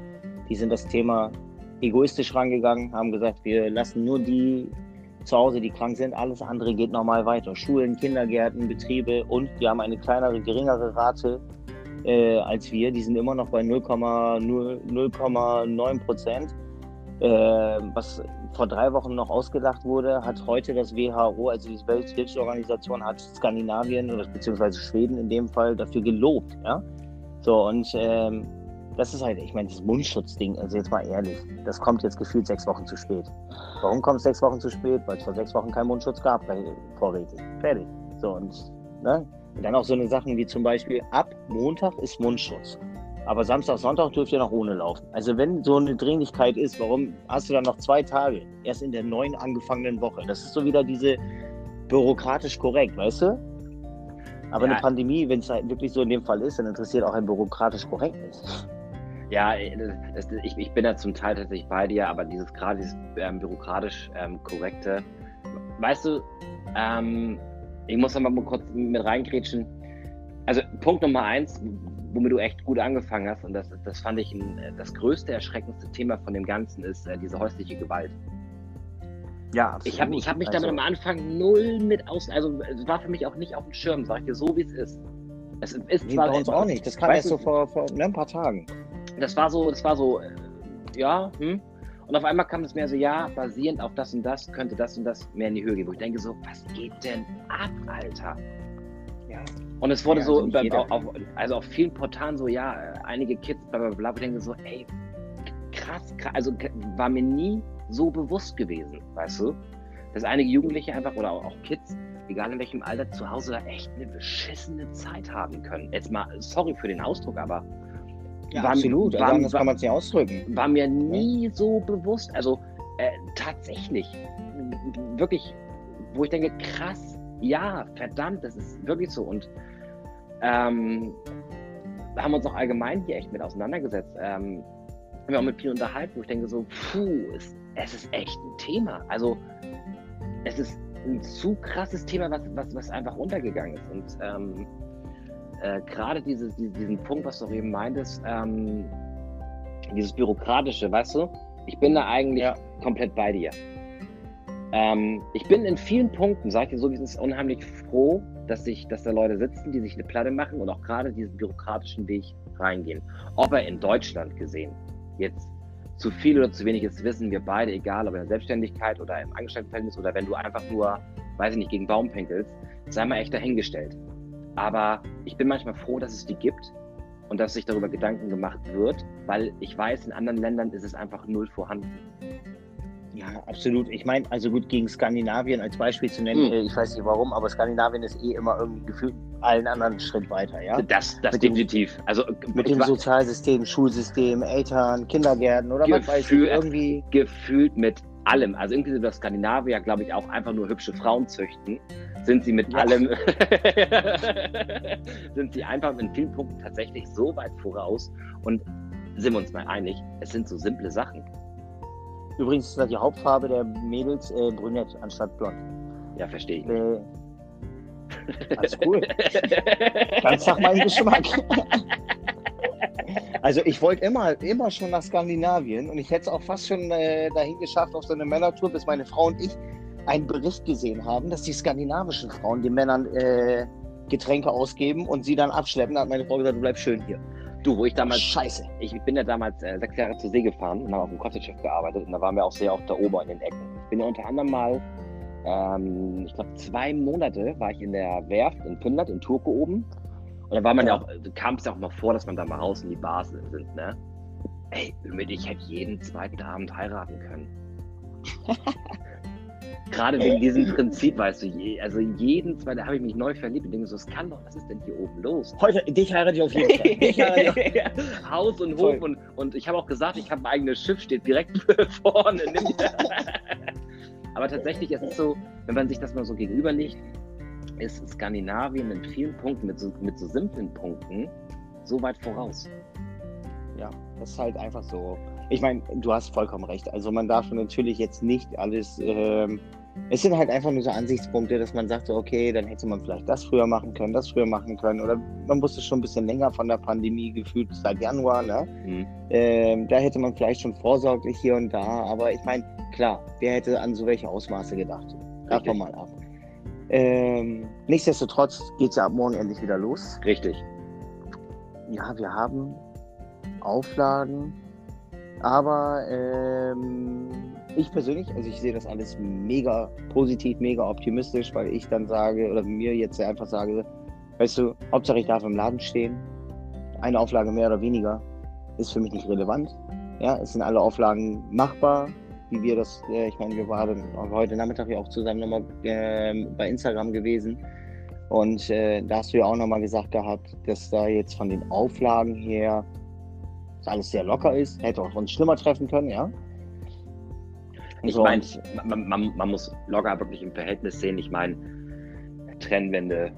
Die sind das Thema egoistisch rangegangen, haben gesagt, wir lassen nur die zu Hause, die krank sind, alles andere geht normal weiter. Schulen, Kindergärten, Betriebe und wir haben eine kleinere, geringere Rate äh, als wir. Die sind immer noch bei 0,9 Prozent. Äh, was vor drei Wochen noch ausgedacht wurde, hat heute das WHO, also die Welthilfsorganisation, hat Skandinavien oder beziehungsweise Schweden in dem Fall dafür gelobt. Ja? So, und ähm, das ist halt, ich meine, das Mundschutzding, also jetzt mal ehrlich, das kommt jetzt gefühlt sechs Wochen zu spät. Warum kommt es sechs Wochen zu spät? Weil es vor sechs Wochen keinen Mundschutz gab, vorrätig. Fertig. So, und ne? Und dann auch so eine Sachen wie zum Beispiel, ab Montag ist Mundschutz. Aber Samstag, Sonntag dürft ihr noch ohne laufen. Also wenn so eine Dringlichkeit ist, warum hast du dann noch zwei Tage? Erst in der neuen angefangenen Woche. Das ist so wieder diese bürokratisch korrekt, weißt du? Aber ja. eine Pandemie, wenn es halt wirklich so in dem Fall ist, dann interessiert auch ein bürokratisch korrekt nicht.
Ja, das, ich, ich, bin da zum Teil tatsächlich bei dir, aber dieses gerade dieses ähm, bürokratisch ähm, korrekte, weißt du, ähm, ich muss da mal kurz mit reingrätschen. Also Punkt Nummer eins, womit du echt gut angefangen hast, und das, das fand ich ein, das größte, erschreckendste Thema von dem Ganzen, ist äh, diese häusliche Gewalt. Ja, absolut. Ich habe ich hab mich also, damit am Anfang null mit aus, also es war für mich auch nicht auf dem Schirm, sag ich dir, so wie es ist.
Es ist zwar bei uns auch nicht, das kam erst so vor, vor ne, ein paar Tagen.
Das war so, das war so, äh, ja, hm, und auf einmal kam es mir so, ja, basierend auf das und das könnte das und das mehr in die Höhe gehen. Wo ich denke so, was geht denn ab, Alter? Ja. Und es wurde ja, so, also, auf, also auf vielen Portalen so, ja, einige Kids, bla bla bla, wo ich denke so, ey, krass, krass, also war mir nie so bewusst gewesen, weißt du? Dass einige Jugendliche einfach oder auch Kids, egal in welchem Alter, zu Hause da echt eine beschissene Zeit haben können. Jetzt mal, sorry für den Ausdruck, aber.
Ja, war, absolut, war, also, das kann man es nicht ausdrücken.
War mir nie so bewusst. Also, äh, tatsächlich, wirklich, wo ich denke, krass, ja, verdammt, das ist wirklich so. Und ähm, haben uns auch allgemein hier echt mit auseinandergesetzt. Ähm, haben wir auch mit vielen unterhalten, wo ich denke so, puh, es, es ist echt ein Thema. Also es ist ein zu krasses Thema, was, was, was einfach untergegangen ist. Und ähm, äh, gerade dieses, diesen Punkt, was du eben meintest, ähm, dieses Bürokratische, weißt du, ich bin da eigentlich ja. komplett bei dir. Ähm, ich bin in vielen Punkten, sag ich dir so, wie es ist, unheimlich froh, dass, sich, dass da Leute sitzen, die sich eine Platte machen und auch gerade diesen bürokratischen Weg reingehen. Ob er in Deutschland gesehen jetzt zu viel oder zu wenig ist, wissen wir beide, egal ob in der Selbstständigkeit oder im Angestelltenverhältnis oder wenn du einfach nur, weiß ich nicht, gegen Baum pinkelst, sei mal echt dahingestellt. Aber ich bin manchmal froh, dass es die gibt und dass sich darüber Gedanken gemacht wird, weil ich weiß, in anderen Ländern ist es einfach null vorhanden.
Ja, absolut. Ich meine, also gut, gegen Skandinavien als Beispiel zu nennen, mhm. ich weiß nicht warum, aber Skandinavien ist eh immer irgendwie gefühlt allen anderen einen Schritt weiter, ja?
Das, das mit definitiv.
also mit dem Sozialsystem, Schulsystem, Eltern, Kindergärten oder
Gefühl, was weiß ich, irgendwie. Gefühlt mit allem. Also inklusive der Skandinavier, glaube ich, auch einfach nur hübsche Frauen züchten, sind sie mit ja. allem, [laughs] sind sie einfach in vielen Punkten tatsächlich so weit voraus und sind wir uns mal einig, es sind so simple Sachen.
Übrigens ist die Hauptfarbe der Mädels äh, brünett anstatt blond.
Ja, verstehe ich. Äh, [laughs]
alles cool. Ganz nach meinem Geschmack. [laughs] also ich wollte immer, immer schon nach Skandinavien und ich hätte es auch fast schon äh, dahin geschafft auf so eine Männertour, bis meine Frau und ich einen Bericht gesehen haben, dass die skandinavischen Frauen den Männern äh, Getränke ausgeben und sie dann abschleppen. Da hat meine Frau gesagt, du bleibst schön hier.
Du, wo ich damals. Scheiße. Ich bin ja damals äh, sechs Jahre zur See gefahren und habe auf dem Cottageschiff gearbeitet und da waren wir auch sehr oft da oben in den Ecken. Ich bin ja unter anderem mal, ähm, ich glaube, zwei Monate war ich in der Werft in Finnland, in Turku oben. Und da war man ja, ja auch, kam es ja auch mal vor, dass man da mal raus in die Bars sind, ne? Ey, mit ich hätte jeden zweiten Abend heiraten können. [laughs] Gerade wegen diesem Prinzip, weißt du, je, also jeden zweiten habe ich mich neu verliebt und denke so, es kann doch, was ist denn hier oben los?
Heute, dich heirate ich auf jeden
Fall. [laughs] Haus und Hof und, und ich habe auch gesagt, ich habe ein eigenes Schiff, steht direkt [laughs] vorne. Aber tatsächlich ist es so, wenn man sich das mal so gegenüberlegt, ist Skandinavien in vielen Punkten, mit so, mit so simplen Punkten, so weit voraus.
Ja, das ist halt einfach so ich meine, du hast vollkommen recht. Also man darf natürlich jetzt nicht alles. Ähm, es sind halt einfach nur so Ansichtspunkte, dass man sagt, so, okay, dann hätte man vielleicht das früher machen können, das früher machen können. Oder man wusste schon ein bisschen länger von der Pandemie gefühlt seit Januar. Ne? Mhm. Ähm, da hätte man vielleicht schon vorsorglich hier und da. Aber ich meine, klar, wer hätte an so welche Ausmaße gedacht? Davon mal ab. Ähm, nichtsdestotrotz geht es ja ab morgen endlich wieder los.
Richtig.
Ja, wir haben Auflagen aber ähm, ich persönlich, also ich sehe das alles mega positiv, mega optimistisch, weil ich dann sage, oder mir jetzt einfach sage, weißt du, Hauptsache ich darf im Laden stehen. Eine Auflage mehr oder weniger ist für mich nicht relevant. Ja, es sind alle Auflagen machbar, wie wir das, äh, ich meine, wir waren heute Nachmittag ja auch zusammen nochmal äh, bei Instagram gewesen. Und äh, da hast du ja auch nochmal gesagt gehabt, dass da jetzt von den Auflagen her alles sehr locker ist. Hätte auch uns schlimmer treffen können, ja.
Ich so, meine, man, man, man, muss locker wirklich im Verhältnis sehen. Ich meine, Trennwände,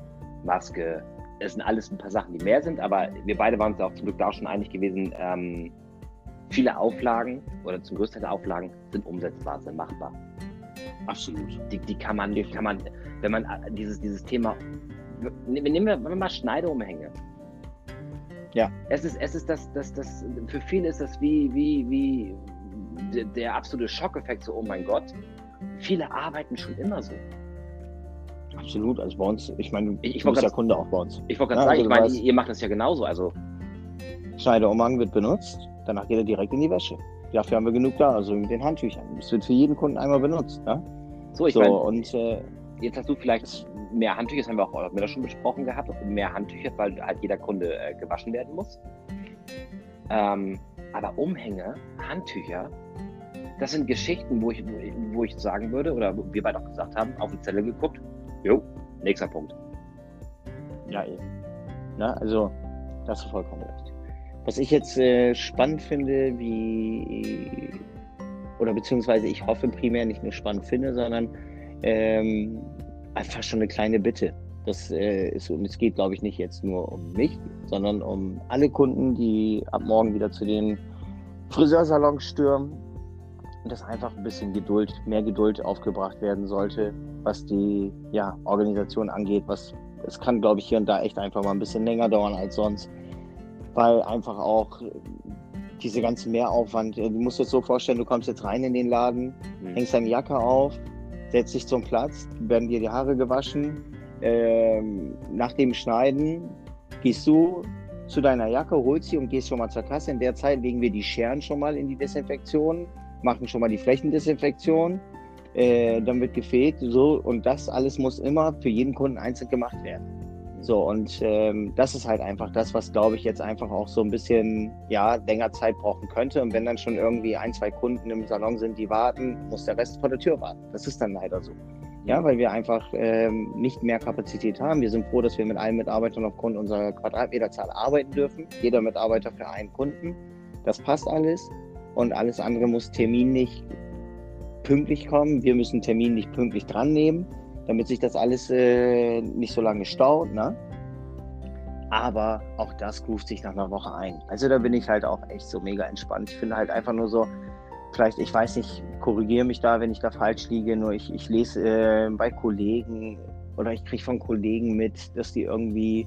Maske, es sind alles ein paar Sachen, die mehr sind, aber wir beide waren uns auch zum Glück da auch schon einig gewesen. Ähm, viele Auflagen oder zum größten Teil Auflagen sind umsetzbar, sind machbar.
Absolut.
Die, die kann man, die kann man, wenn man dieses, dieses Thema, nehmen wir, wir mal Schneideumhänge. Ja. Es ist, es ist das, das, das, für viele ist das wie, wie, wie der, der absolute Schockeffekt, so, oh mein Gott. Viele arbeiten schon immer so.
Absolut, also bei uns, ich meine, ich, ich bist ja Kunde auch bei uns.
Ich wollte gerade ja, sagen, also ich meine, ihr macht das ja genauso, also.
Schneiderumhang wird benutzt, danach geht er direkt in die Wäsche. Dafür haben wir genug da, also mit den Handtüchern. Es wird für jeden Kunden einmal benutzt. Ja?
So, ich so, meine, und äh, jetzt hast du vielleicht mehr Handtücher, das haben wir auch mit schon besprochen gehabt, mehr Handtücher, weil halt jeder Kunde äh, gewaschen werden muss. Ähm, aber Umhänge, Handtücher, das sind Geschichten, wo ich, wo ich sagen würde, oder wir beide auch gesagt haben, auf den Zettel geguckt, jo, nächster Punkt.
Ja, eben. Na, also, das ist vollkommen recht. Was ich jetzt äh, spannend finde, wie, oder beziehungsweise ich hoffe primär nicht nur spannend finde, sondern ähm, einfach schon eine kleine Bitte. Das äh, ist, und es geht, glaube ich, nicht jetzt nur um mich, sondern um alle Kunden, die ab morgen wieder zu den Friseursalons stürmen. Und dass einfach ein bisschen Geduld, mehr Geduld aufgebracht werden sollte, was die ja, Organisation angeht. Was, es kann, glaube ich, hier und da echt einfach mal ein bisschen länger dauern als sonst, weil einfach auch diese ganze Mehraufwand, äh, du musst dir das so vorstellen, du kommst jetzt rein in den Laden, mhm. hängst deine Jacke auf, setzt dich zum Platz, werden dir die Haare gewaschen. Ähm, nach dem Schneiden gehst du zu deiner Jacke, holst sie und gehst schon mal zur Kasse. In der Zeit legen wir die Scheren schon mal in die Desinfektion, machen schon mal die Flächendesinfektion. Äh, dann wird gefegt, so und das alles muss immer für jeden Kunden einzeln gemacht werden. So, und ähm, das ist halt einfach das, was, glaube ich, jetzt einfach auch so ein bisschen, ja, länger Zeit brauchen könnte. Und wenn dann schon irgendwie ein, zwei Kunden im Salon sind, die warten, muss der Rest vor der Tür warten. Das ist dann leider so. Ja, weil wir einfach ähm, nicht mehr Kapazität haben. Wir sind froh, dass wir mit allen Mitarbeitern aufgrund unserer Quadratmeterzahl arbeiten dürfen. Jeder Mitarbeiter für einen Kunden. Das passt alles. Und alles andere muss terminlich pünktlich kommen. Wir müssen Termin nicht pünktlich dran nehmen damit sich das alles äh, nicht so lange staut. Ne? Aber auch das ruft sich nach einer Woche ein. Also da bin ich halt auch echt so mega entspannt. Ich finde halt einfach nur so, vielleicht, ich weiß nicht, korrigiere mich da, wenn ich da falsch liege, nur ich, ich lese äh, bei Kollegen oder ich kriege von Kollegen mit, dass die irgendwie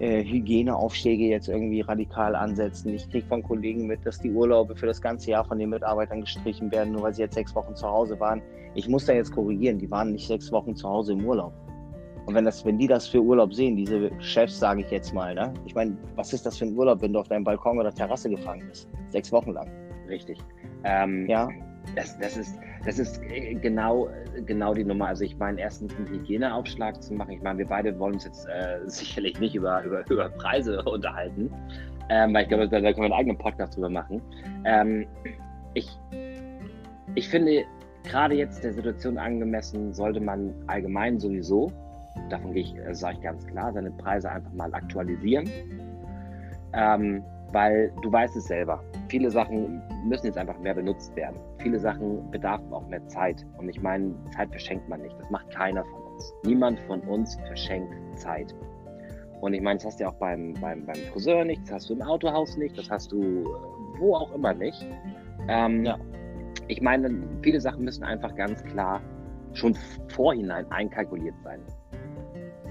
äh, Hygieneaufschläge jetzt irgendwie radikal ansetzen. Ich kriege von Kollegen mit, dass die Urlaube für das ganze Jahr von den Mitarbeitern gestrichen werden, nur weil sie jetzt sechs Wochen zu Hause waren. Ich muss da jetzt korrigieren, die waren nicht sechs Wochen zu Hause im Urlaub. Und wenn, das, wenn die das für Urlaub sehen, diese Chefs, sage ich jetzt mal, ne? ich meine, was ist das für ein Urlaub, wenn du auf deinem Balkon oder Terrasse gefangen bist? Sechs Wochen lang.
Richtig. Ähm, ja. Das, das, ist, das ist äh, genau, genau die Nummer. Also ich meine, erstens einen Hygieneaufschlag zu machen. Ich meine, wir beide wollen uns jetzt äh, [laughs] sicherlich nicht über, über, über Preise [laughs] unterhalten, ähm, weil ich glaube, da, da, können wir einen eigenen Podcast drüber machen. Ähm, ich, ich finde, gerade jetzt der Situation angemessen, sollte man allgemein sowieso, davon gehe ich, äh, sage ich ganz klar, seine Preise einfach mal aktualisieren. Ähm, weil du weißt es selber. Viele Sachen müssen jetzt einfach mehr benutzt werden. Viele Sachen bedarf auch mehr Zeit. Und ich meine, Zeit verschenkt man nicht. Das macht keiner von uns. Niemand von uns verschenkt Zeit. Und ich meine, das hast du ja auch beim, beim, beim Friseur nicht, das hast du im Autohaus nicht, das hast du äh, wo auch immer nicht. Ähm, ja. Ich meine, viele Sachen müssen einfach ganz klar schon vorhinein einkalkuliert sein.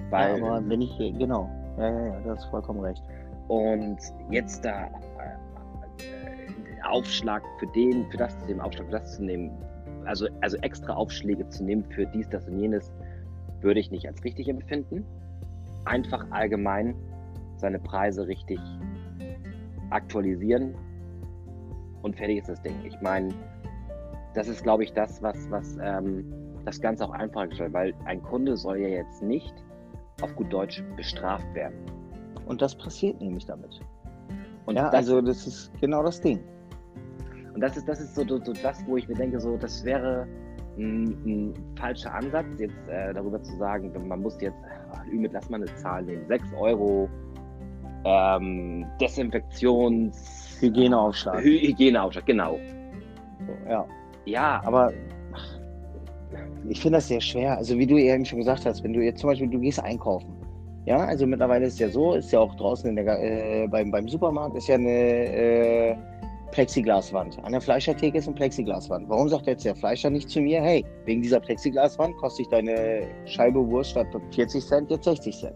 Weil, ja, aber wenn ich, genau, ja, ja, ja, du hast vollkommen recht.
Und jetzt da Aufschlag für den, für das zu nehmen, Aufschlag für das zu nehmen, also, also extra Aufschläge zu nehmen für dies, das und jenes, würde ich nicht als richtig empfinden. Einfach allgemein seine Preise richtig aktualisieren und fertig ist das Ding. Ich meine, das ist, glaube ich, das, was, was ähm, das Ganze auch einfacher gestaltet, weil ein Kunde soll ja jetzt nicht auf gut Deutsch bestraft werden.
Und das passiert nämlich damit. Und ja, das, also das ist genau das Ding.
Und das ist, das ist so, so, so das, wo ich mir denke, so, das wäre ein, ein falscher Ansatz, jetzt äh, darüber zu sagen, man muss jetzt, äh, Ümit, lass mal eine Zahl nehmen, 6 Euro ähm, Desinfektions...
Hygieneaufschlag.
Hy Hygieneaufschlag, genau.
So, ja. Ja, aber ich finde das sehr schwer. Also wie du eben schon gesagt hast, wenn du jetzt zum Beispiel, du gehst einkaufen ja, also mittlerweile ist ja so, ist ja auch draußen der, äh, beim, beim Supermarkt ist ja eine äh, Plexiglaswand. An der Fleischertheke ist eine Plexiglaswand. Warum sagt jetzt der Fleischer nicht zu mir, hey, wegen dieser Plexiglaswand kostet ich deine Scheibe Wurst statt 40 Cent jetzt 60 Cent?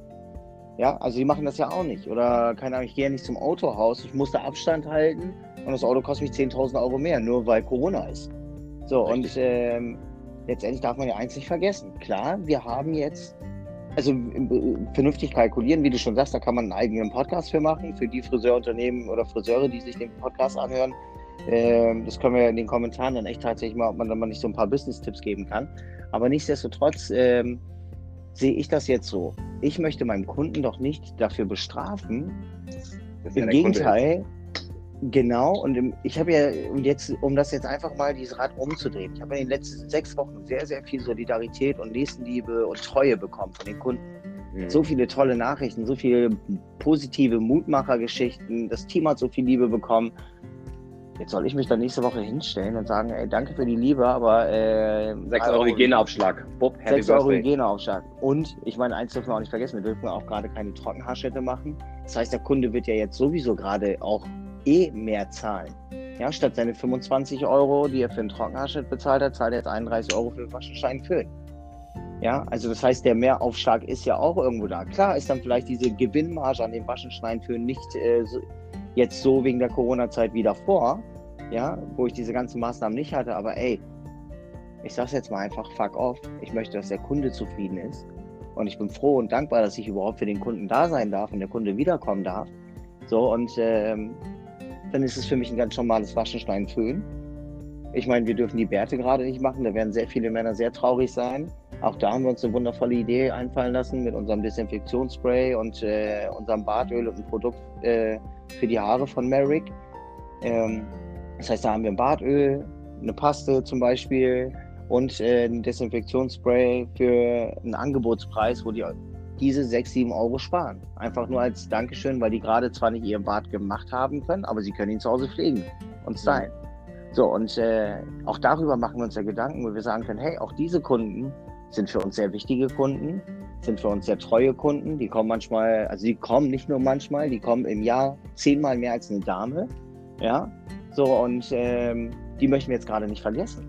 Ja, also die machen das ja auch nicht. Oder keine Ahnung, ich gehe ja nicht zum Autohaus, ich muss da Abstand halten und das Auto kostet mich 10.000 Euro mehr, nur weil Corona ist. So, Richtig. und ähm, letztendlich darf man ja eins nicht vergessen. Klar, wir haben jetzt also vernünftig kalkulieren, wie du schon sagst, da kann man einen eigenen Podcast für machen, für die Friseurunternehmen oder Friseure, die sich den Podcast anhören. Ähm, das können wir in den Kommentaren dann echt tatsächlich mal, ob man dann mal nicht so ein paar Business-Tipps geben kann. Aber nichtsdestotrotz ähm, sehe ich das jetzt so. Ich möchte meinen Kunden doch nicht dafür bestrafen. Im Gegenteil, Genau, und ich habe ja, und jetzt, um das jetzt einfach mal dieses Rad umzudrehen, ich habe in den letzten sechs Wochen sehr, sehr viel Solidarität und Nächstenliebe und Treue bekommen von den Kunden. Mhm. So viele tolle Nachrichten, so viele positive Mutmachergeschichten. Das Team hat so viel Liebe bekommen. Jetzt soll ich mich dann nächste Woche hinstellen und sagen, ey, danke für die Liebe, aber äh,
6 Euro Hygieneaufschlag.
Bob, 6 Euro Hygieneaufschlag. Und ich meine, eins dürfen wir auch nicht vergessen, wir dürfen auch gerade keine Trockenhaarschnitte machen. Das heißt, der Kunde wird ja jetzt sowieso gerade auch eh mehr zahlen. Ja, statt seine 25 Euro, die er für einen Trockenhaarschnitt bezahlt hat, zahlt er jetzt 31 Euro für den Waschenschein füllen. Ja, also das heißt, der Mehraufschlag ist ja auch irgendwo da. Klar ist dann vielleicht diese Gewinnmarge an dem Waschenschein für nicht äh, so, jetzt so wegen der Corona-Zeit wie davor, ja, wo ich diese ganzen Maßnahmen nicht hatte, aber ey, ich sag's jetzt mal einfach, fuck off. Ich möchte, dass der Kunde zufrieden ist. Und ich bin froh und dankbar, dass ich überhaupt für den Kunden da sein darf und der Kunde wiederkommen darf. So, und ähm, dann ist es für mich ein ganz normales Waschenstein Föhn. Ich meine, wir dürfen die Bärte gerade nicht machen, da werden sehr viele Männer sehr traurig sein. Auch da haben wir uns eine wundervolle Idee einfallen lassen mit unserem Desinfektionsspray und äh, unserem Bartöl und einem Produkt äh, für die Haare von Merrick. Ähm, das heißt, da haben wir ein Bartöl, eine Paste zum Beispiel und äh, ein Desinfektionsspray für einen Angebotspreis, wo die diese 6, 7 Euro sparen. Einfach nur als Dankeschön, weil die gerade zwar nicht ihren Bart gemacht haben können, aber sie können ihn zu Hause pflegen und stylen. So, und äh, auch darüber machen wir uns ja Gedanken, wo wir sagen können, hey, auch diese Kunden sind für uns sehr wichtige Kunden, sind für uns sehr treue Kunden. Die kommen manchmal, also die kommen nicht nur manchmal, die kommen im Jahr zehnmal mehr als eine Dame. Ja, so, und ähm, die möchten wir jetzt gerade nicht vergessen.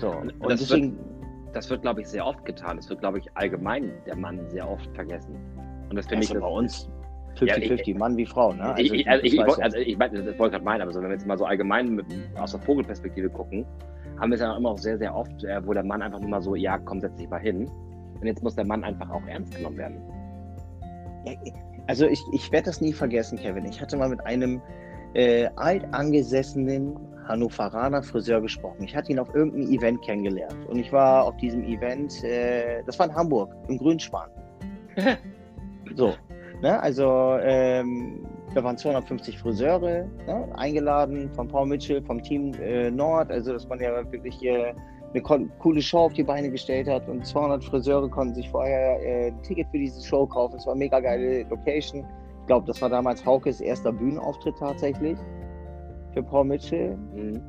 So, und, und deswegen. Wird das wird, glaube ich, sehr oft getan. Das wird, glaube ich, allgemein der Mann sehr oft vergessen.
Und das finde also ich. bei uns 50-50, ja, Mann wie Frau, ne?
Also, ich, also, ich, ich, also ich, also das wollte ich gerade meinen, aber so, wenn wir jetzt mal so allgemein mit, aus der Vogelperspektive gucken, haben wir es ja immer auch sehr, sehr oft, äh, wo der Mann einfach nur mal so, ja, komm, setz dich mal hin. Und jetzt muss der Mann einfach auch ernst genommen werden.
Also ich, ich werde das nie vergessen, Kevin. Ich hatte mal mit einem äh, altangesessenen Hannoveraner Friseur gesprochen. Ich hatte ihn auf irgendeinem Event kennengelernt. Und ich war auf diesem Event, äh, das war in Hamburg, im Grünspan. [laughs] so, ne? also ähm, da waren 250 Friseure ne? eingeladen von Paul Mitchell, vom Team äh, Nord. Also, dass man ja wirklich hier eine coole Show auf die Beine gestellt hat und 200 Friseure konnten sich vorher äh, ein Ticket für diese Show kaufen. Es war eine mega geile Location. Ich glaube, das war damals Haukes erster Bühnenauftritt tatsächlich für Paul Mitchell. Mhm.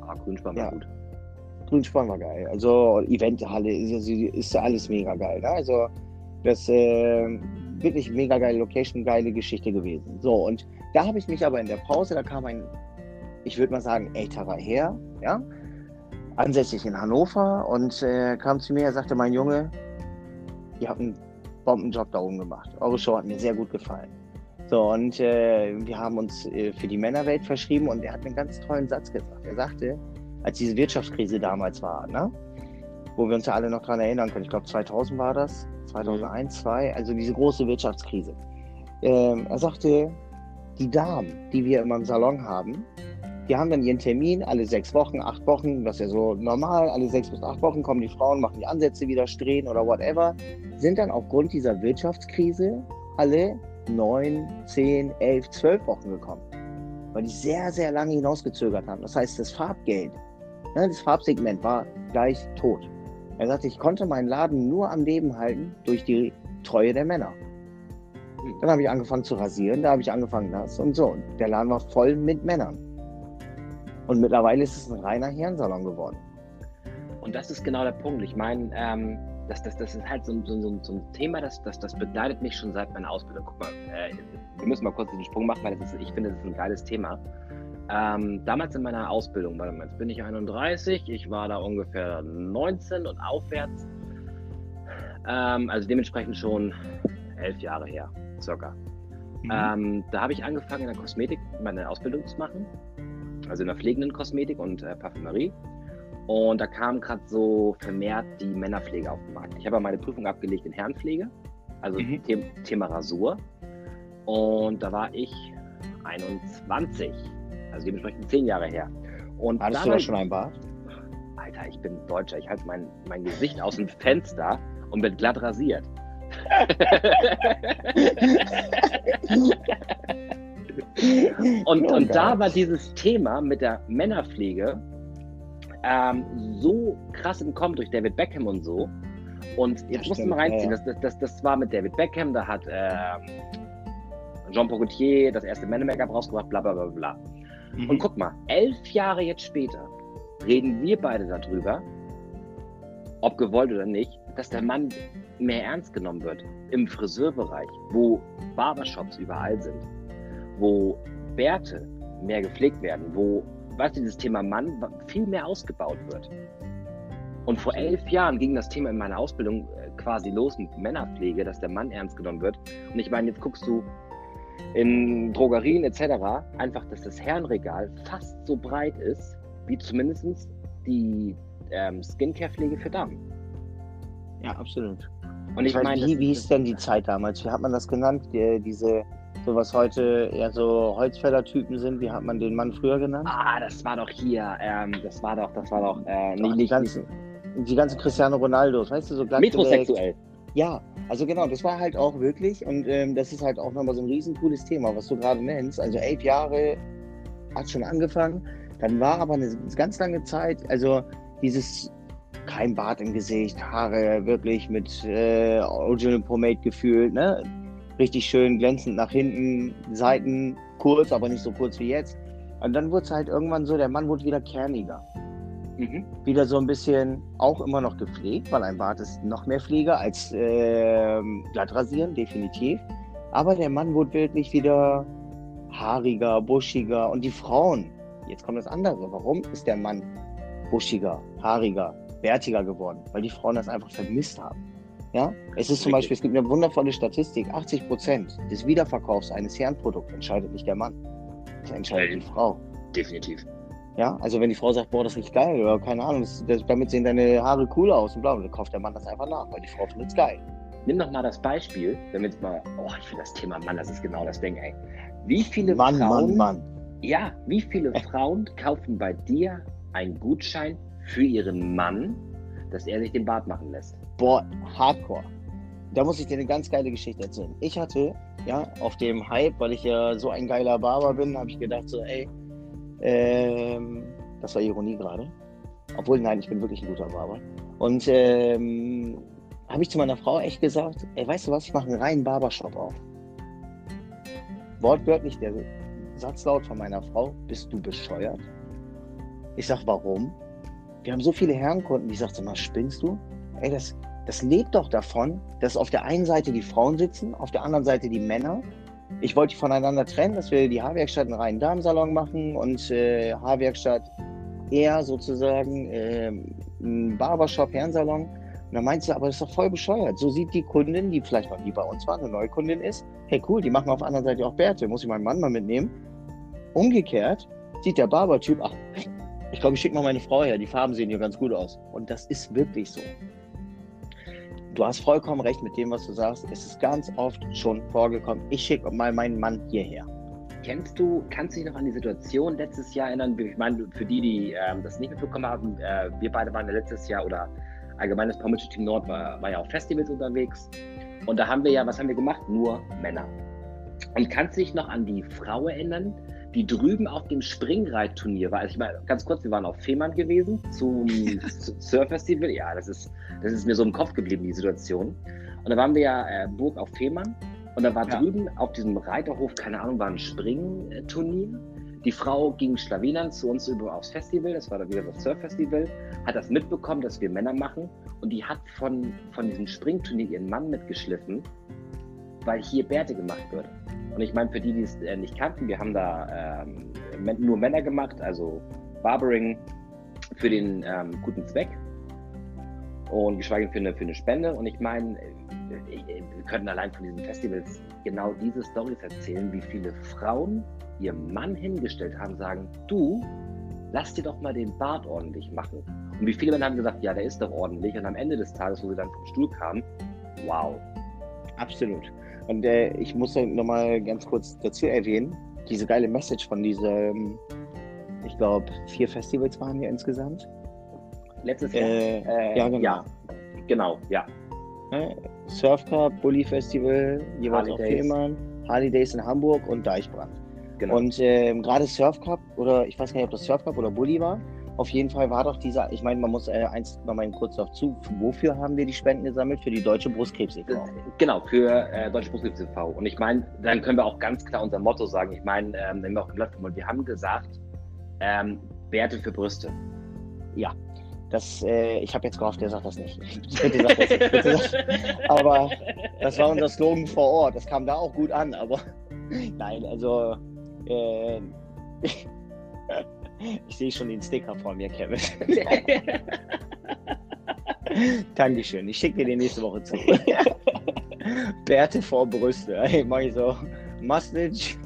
Ah, Grünspan war ja. gut.
Grünspan war geil. Also Eventhalle ist, ist ja alles mega geil. Ne? Also das äh, wirklich mega geile Location, geile Geschichte gewesen. So, und da habe ich mich aber in der Pause, da kam ein, ich würde mal sagen, älterer Herr, ja, ansässig in Hannover und äh, kam zu mir, er sagte, mein Junge, ihr habt einen Bombenjob da oben gemacht. Eure Show hat mir sehr gut gefallen. So, und äh, wir haben uns äh, für die Männerwelt verschrieben und er hat einen ganz tollen Satz gesagt. Er sagte, als diese Wirtschaftskrise damals war, ne, wo wir uns ja alle noch daran erinnern können, ich glaube 2000 war das, 2001, 2002, also diese große Wirtschaftskrise. Ähm, er sagte, die Damen, die wir immer im Salon haben, die haben dann ihren Termin alle sechs Wochen, acht Wochen, was ja so normal, alle sechs bis acht Wochen kommen die Frauen, machen die Ansätze wieder, drehen oder whatever, sind dann aufgrund dieser Wirtschaftskrise alle neun, zehn, elf, zwölf Wochen gekommen. Weil die sehr, sehr lange hinausgezögert haben. Das heißt, das Farbgeld, ne, das Farbsegment war gleich tot. Er sagte, ich konnte meinen Laden nur am Leben halten durch die Treue der Männer. Dann habe ich angefangen zu rasieren, da habe ich angefangen das und so. Der Laden war voll mit Männern. Und mittlerweile ist es ein reiner Herrensalon geworden.
Und das ist genau der Punkt. Ich meine, ähm, das, das, das ist halt so, so, so, so ein Thema, das, das, das begleitet mich schon seit meiner Ausbildung. Guck mal, äh, wir müssen mal kurz den Sprung machen, weil ist, ich finde, das ist ein geiles Thema. Ähm, damals in meiner Ausbildung, warte mal, jetzt bin ich 31, ich war da ungefähr 19 und aufwärts. Ähm, also dementsprechend schon elf Jahre her, circa. Mhm. Ähm, da habe ich angefangen in der Kosmetik meine Ausbildung zu machen, also in der pflegenden Kosmetik und äh, Parfümerie. Und da kam gerade so vermehrt die Männerpflege auf den Markt. Ich habe ja meine Prüfung abgelegt in Herrenpflege, also mhm. The Thema Rasur. Und da war ich 21, also dementsprechend zehn Jahre her.
Und Hattest du da schon ein Bart?
Alter, ich bin Deutscher. Ich halte mein, mein Gesicht aus dem Fenster und bin glatt rasiert. [laughs] und, und da war dieses Thema mit der Männerpflege ähm, so krass im Kommen durch David Beckham und so. Und jetzt ja, musst du mal reinziehen. Ja. Das, das, das war mit David Beckham, da hat ähm, Jean Pogotier das erste Männer-Make-up rausgebracht, bla bla bla bla. Mhm. Und guck mal, elf Jahre jetzt später reden wir beide darüber, ob gewollt oder nicht, dass der Mann mehr ernst genommen wird im Friseurbereich, wo Barbershops überall sind, wo Bärte mehr gepflegt werden, wo, weißt du, dieses Thema Mann viel mehr ausgebaut wird. Und vor elf Jahren ging das Thema in meiner Ausbildung äh, quasi los mit Männerpflege, dass der Mann ernst genommen wird. Und ich meine, jetzt guckst du in Drogerien etc. einfach, dass das Herrenregal fast so breit ist, wie zumindest die ähm, Skincare-Pflege für Damen.
Ja, absolut. Und ich meine, wie, wie hieß denn die Zeit damals? Wie hat man das genannt? Die, diese, so was heute eher so Holzfäller-Typen sind, wie hat man den Mann früher genannt?
Ah, das war doch hier, ähm, das war doch, das war doch, äh,
nicht, die, ganzen, die ganzen Cristiano Ronaldos, weißt du, so
glatt Metrosexuell.
Ja, also genau, das war halt auch wirklich, und ähm, das ist halt auch nochmal so ein riesen cooles Thema, was du gerade nennst. Also elf Jahre hat schon angefangen, dann war aber eine ganz lange Zeit, also dieses kein Bart im Gesicht, Haare wirklich mit äh, Original Pomade gefühlt, ne? Richtig schön glänzend nach hinten, Seiten kurz, aber nicht so kurz wie jetzt. Und dann wurde es halt irgendwann so, der Mann wurde wieder kerniger. Mhm. Wieder so ein bisschen auch immer noch gepflegt, weil ein Bart ist noch mehr Pflege als äh, rasieren, definitiv. Aber der Mann wurde wirklich wieder haariger, buschiger. Und die Frauen, jetzt kommt das andere. Warum ist der Mann buschiger, haariger, bärtiger geworden? Weil die Frauen das einfach vermisst haben. Ja, es ist zum Beispiel, es gibt eine wundervolle Statistik, 80 Prozent des Wiederverkaufs eines Herrenprodukts entscheidet nicht der Mann, das entscheidet die Frau.
Definitiv.
Ja, also wenn die Frau sagt, boah, das riecht geil oder keine Ahnung, das, das, damit sehen deine Haare cooler aus und bla, dann kauft der Mann das einfach nach, weil die Frau findet es geil.
Nimm doch mal das Beispiel, jetzt mal, oh, ich finde das Thema Mann, das ist genau das Ding, ey. Wie viele
Mann,
Frauen,
Mann, Mann.
Ja, wie viele Frauen kaufen bei dir einen Gutschein für ihren Mann, dass er sich den Bart machen lässt?
Boah, Hardcore. Da muss ich dir eine ganz geile Geschichte erzählen. Ich hatte, ja, auf dem Hype, weil ich ja so ein geiler Barber bin, habe ich gedacht so, ey, ähm, das war Ironie gerade. Obwohl, nein, ich bin wirklich ein guter Barber. Und ähm, habe ich zu meiner Frau echt gesagt, ey, weißt du was, ich mache einen reinen Barbershop auf. Wortwörtlich der Satzlaut von meiner Frau, bist du bescheuert? Ich sag, warum? Wir haben so viele Herrenkunden, die sagten, mal, spinnst du? Ey, das, das lebt doch davon, dass auf der einen Seite die Frauen sitzen, auf der anderen Seite die Männer ich wollte die voneinander trennen, dass wir die Haarwerkstatt einen reinen Damensalon machen und äh, Haarwerkstatt eher sozusagen äh, ein Barbershop, Herrensalon. Und dann meinst du, aber das ist doch voll bescheuert. So sieht die Kundin, die vielleicht noch nie bei uns war, eine neue Kundin ist, hey cool, die machen auf der anderen Seite auch Bärte, muss ich meinen Mann mal mitnehmen. Umgekehrt sieht der Barbertyp, ach, ich glaube, ich schicke mal meine Frau her, die Farben sehen hier ganz gut aus. Und das ist wirklich so du hast vollkommen recht mit dem, was du sagst. Es ist ganz oft schon vorgekommen. Ich schicke mal meinen Mann hierher.
Kennst du, kannst du dich noch an die Situation letztes Jahr erinnern? Ich meine, für die, die ähm, das nicht mitbekommen haben, äh, wir beide waren ja letztes Jahr oder allgemein das Pommelche Team Nord war, war ja auf Festivals unterwegs. Und da haben wir ja, was haben wir gemacht? Nur Männer. Und kannst du dich noch an die Frau erinnern, die drüben auf dem Springreitturnier war. Also ich meine, ganz kurz, wir waren auf Fehmarn gewesen zum [laughs] Surf-Festival. Ja, das ist, das ist mir so im Kopf geblieben, die Situation. Und da waren wir ja äh, Burg auf Fehmarn und da war ja. drüben auf diesem Reiterhof, keine Ahnung, war ein Springturnier. Die Frau ging Schlawinern zu uns über aufs Festival, das war dann wieder das Surf-Festival, hat das mitbekommen, dass wir Männer machen und die hat von, von diesem Springturnier ihren Mann mitgeschliffen, weil hier Bärte gemacht wird. Und ich meine, für die, die es äh, nicht kannten, wir haben da ähm, nur Männer gemacht, also Barbering für den ähm, guten Zweck und geschweige für eine, für eine Spende. Und ich meine, äh, wir könnten allein von diesen Festivals genau diese Stories erzählen, wie viele Frauen ihr Mann hingestellt haben, sagen, du, lass dir doch mal den Bart ordentlich machen. Und wie viele Männer haben gesagt, ja, der ist doch ordentlich. Und am Ende des Tages, wo sie dann vom Stuhl kamen, wow.
Absolut. Und äh, ich muss halt nochmal ganz kurz dazu erwähnen, diese geile Message von diesem, ich glaube, vier Festivals waren hier insgesamt.
Letztes Jahr?
Äh, äh, ja, genau.
Ja, genau, ja.
Surf Cup, Bully Festival, jeweils auf Fehmarn, Harley Days in Hamburg und Deichbrand. genau. Und äh, gerade Surf Cup oder ich weiß gar nicht, ob das Surf Cup oder Bulli war. Auf jeden Fall war doch dieser, ich meine, man muss äh, eins noch mal kurz noch zu, wofür haben wir die Spenden gesammelt? Für die Deutsche Brustkrebs e.V.
Genau, für äh, Deutsche Brustkrebs e.V. Und ich meine, dann können wir auch ganz klar unser Motto sagen. Ich meine, ähm, wir auf dem Blatt wir haben gesagt, ähm, Werte für Brüste.
Ja, das, äh, ich habe jetzt gehofft, der sagt das nicht. [laughs] bitte sag das nicht. Bitte sag. Aber das war unser Slogan vor Ort. Das kam da auch gut an. Aber [laughs] nein, also äh, [laughs] ich sehe schon den Sticker vor mir, Kevin. [laughs] Dankeschön. Ich schicke dir den nächste Woche zu. [laughs] Bärte vor Brüste. Hey, mach ich so. Mustache,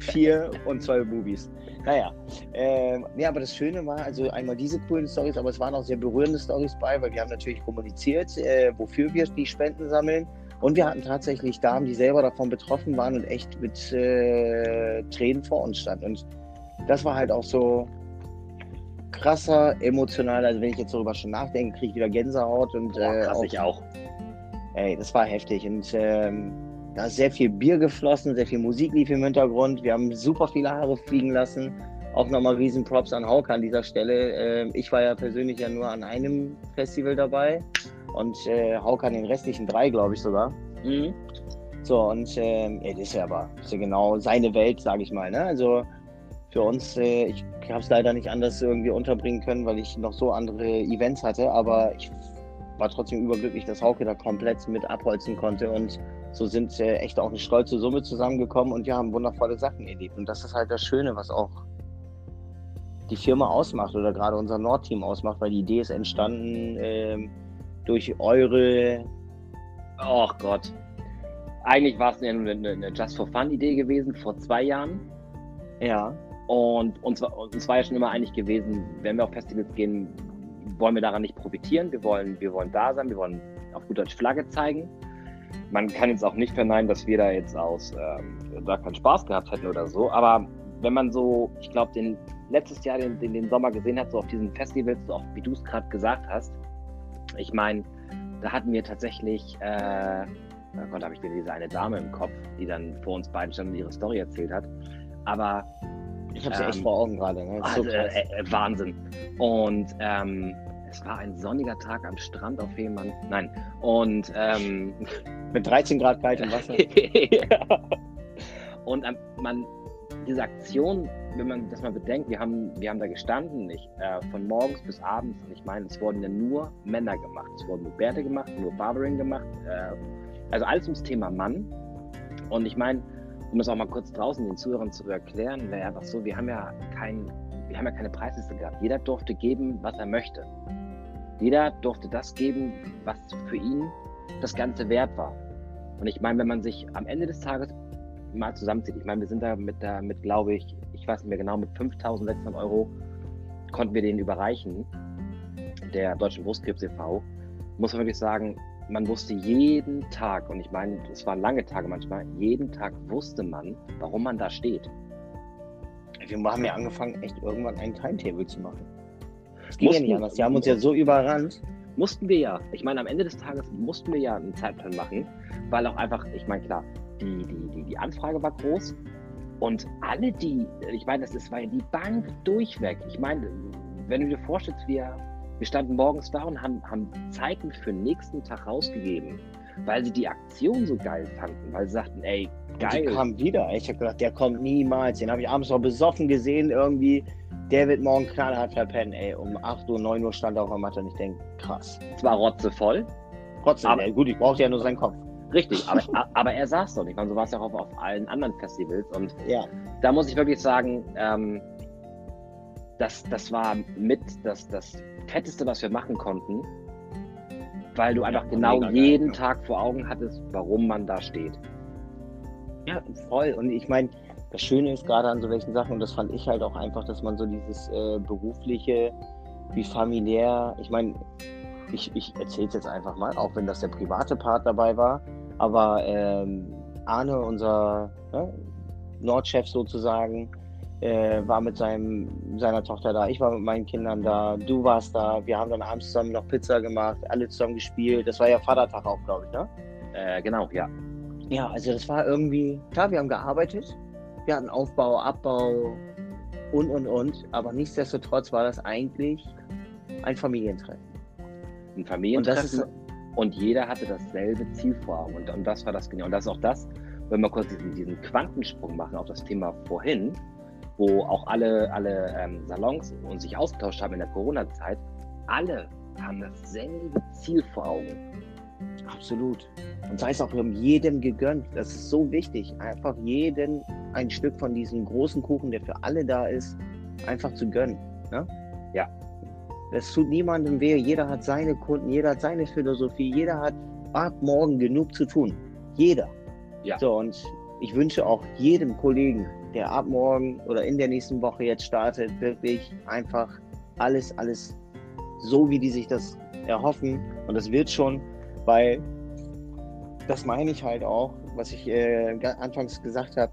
vier und zwei Boobies. Naja, ähm, ja, aber das Schöne war, also einmal diese coolen Stories, aber es waren auch sehr berührende Stories bei, weil wir haben natürlich kommuniziert, äh, wofür wir die Spenden sammeln. Und wir hatten tatsächlich Damen, die selber davon betroffen waren und echt mit äh, Tränen vor uns standen. Und das war halt auch so krasser, emotional. Also wenn ich jetzt darüber schon nachdenke, kriege ich wieder Gänsehaut und
äh, krass, auch, ich auch.
Ey, das war heftig und ähm, da ist sehr viel Bier geflossen, sehr viel Musik lief im Hintergrund. Wir haben super viele Haare fliegen lassen. Auch nochmal riesen Props an Hauke an dieser Stelle. Ähm, ich war ja persönlich ja nur an einem Festival dabei und äh, Hauke an den restlichen drei, glaube ich sogar. Mhm. So, und ähm, ja, das ist ja aber ist ja genau seine Welt, sage ich mal. Ne? Also für uns, äh, ich habe es leider nicht anders irgendwie unterbringen können, weil ich noch so andere Events hatte, aber ich war trotzdem überglücklich, dass Hauke da komplett mit abholzen konnte und so sind äh, echt auch eine stolze Summe zusammengekommen und wir haben wundervolle Sachen erlebt. Und das ist halt das Schöne, was auch die Firma ausmacht oder gerade unser Nordteam ausmacht, weil die Idee ist entstanden äh, durch eure.
Oh Gott. Eigentlich war es eine, eine, Just for Fun Idee gewesen vor zwei Jahren.
Ja.
Und uns war, uns war ja schon immer eigentlich gewesen, wenn wir auf Festivals gehen, wollen wir daran nicht profitieren. Wir wollen, wir wollen da sein, wir wollen auf gut Deutsch Flagge zeigen man kann jetzt auch nicht verneinen, dass wir da jetzt aus ähm, da keinen Spaß gehabt hätten oder so. Aber wenn man so, ich glaube, den letztes Jahr den, den, den, Sommer gesehen hat, so auf diesen Festivals, so auch wie du es gerade gesagt hast, ich meine, da hatten wir tatsächlich, äh, oh Gott, habe ich wieder diese eine Dame im Kopf, die dann vor uns beiden stand und ihre Story erzählt hat. Aber
ich habe sie ähm, echt vor Augen gerade.
Ne? Also, äh, äh, Wahnsinn. Und ähm, es war ein sonniger Tag am Strand auf Fehmarn. Nein. Und ähm, [laughs]
mit 13 Grad kaltem Wasser. [laughs]
ja. Und ähm, man, diese Aktion, wenn man das mal bedenkt, wir haben, wir haben da gestanden, nicht, äh, von morgens bis abends. Und ich meine, es wurden ja nur Männer gemacht. Es wurden nur Bärte gemacht, nur Barbering gemacht. Äh, also alles ums Thema Mann. Und ich meine, um das auch mal kurz draußen den Zuhörern zu erklären, wäre einfach so, wir haben ja kein, wir haben ja keine Preisliste gehabt. Jeder durfte geben, was er möchte. Jeder durfte das geben, was für ihn das Ganze wert war. Und ich meine, wenn man sich am Ende des Tages mal zusammenzieht, ich meine, wir sind da mit, mit glaube ich, ich weiß nicht mehr genau, mit 5.600 Euro konnten wir den überreichen, der Deutschen Brustkrebs e.V., muss man wirklich sagen, man wusste jeden Tag, und ich meine, es waren lange Tage manchmal, jeden Tag wusste man, warum man da steht.
Wir haben ja angefangen, echt irgendwann ein Timetable zu machen. Das ging mussten, ja nicht anders. Die haben uns ja so überrannt.
Mussten wir ja. Ich meine, am Ende des Tages mussten wir ja einen Zeitplan machen, weil auch einfach, ich meine, klar, die, die, die, die Anfrage war groß und alle, die, ich meine, das, das war ja die Bank durchweg. Ich meine, wenn du dir vorstellst, wir, wir standen morgens da und haben, haben Zeiten für den nächsten Tag rausgegeben, weil sie die Aktion so geil fanden, weil sie sagten, ey, geil.
Die kam wieder. Ich habe gedacht, der kommt niemals. Den habe ich abends noch besoffen gesehen irgendwie der wird morgen knallhart verpennen, ey. Um 8 Uhr, 9 Uhr stand er auf der Matte und ich denke, krass.
Zwar rotzevoll.
Trotzdem, aber, gut, ich brauchte ja nur seinen Kopf.
Richtig, [laughs] aber, aber er saß dort. Ich meine, so war es ja auch auf, auf, allen anderen Festivals. Und ja. da muss ich wirklich sagen, ähm, das, das war mit das, das Fetteste, was wir machen konnten, weil du einfach ja, genau jeden geil, Tag vor Augen hattest, warum man da steht.
Ja, voll. Und ich meine, das Schöne ist gerade an so welchen Sachen, und das fand ich halt auch einfach, dass man so dieses äh, berufliche wie familiär, ich meine, ich, ich erzähle es jetzt einfach mal, auch wenn das der private Part dabei war, aber ähm, Arne, unser ne, Nordchef sozusagen, äh, war mit seinem, seiner Tochter da, ich war mit meinen Kindern da, du warst da, wir haben dann abends zusammen noch Pizza gemacht, alle zusammen gespielt, das war ja Vatertag auch, glaube ich, ne?
Äh, genau, ja.
Ja, also das war irgendwie, klar, wir haben gearbeitet, wir hatten Aufbau, Abbau und, und, und. Aber nichtsdestotrotz war das eigentlich ein Familientreffen.
Ein Familientreffen. Und, und jeder hatte dasselbe Ziel vor Augen. Und, und das war das genau. Und das ist auch das, wenn wir kurz diesen, diesen Quantensprung machen auf das Thema vorhin, wo auch alle, alle ähm, Salons und sich ausgetauscht haben in der Corona-Zeit, alle haben dasselbe Ziel vor Augen.
Absolut. Und sei es auch, wir haben jedem gegönnt. Das ist so wichtig. Einfach jeden ein Stück von diesem großen Kuchen, der für alle da ist, einfach zu gönnen. Ne?
Ja.
Es tut niemandem weh. Jeder hat seine Kunden, jeder hat seine Philosophie, jeder hat ab morgen genug zu tun. Jeder. Ja. So, und ich wünsche auch jedem Kollegen, der ab morgen oder in der nächsten Woche jetzt startet, wirklich einfach alles, alles so, wie die sich das erhoffen. Und das wird schon, weil das meine ich halt auch, was ich äh, anfangs gesagt habe.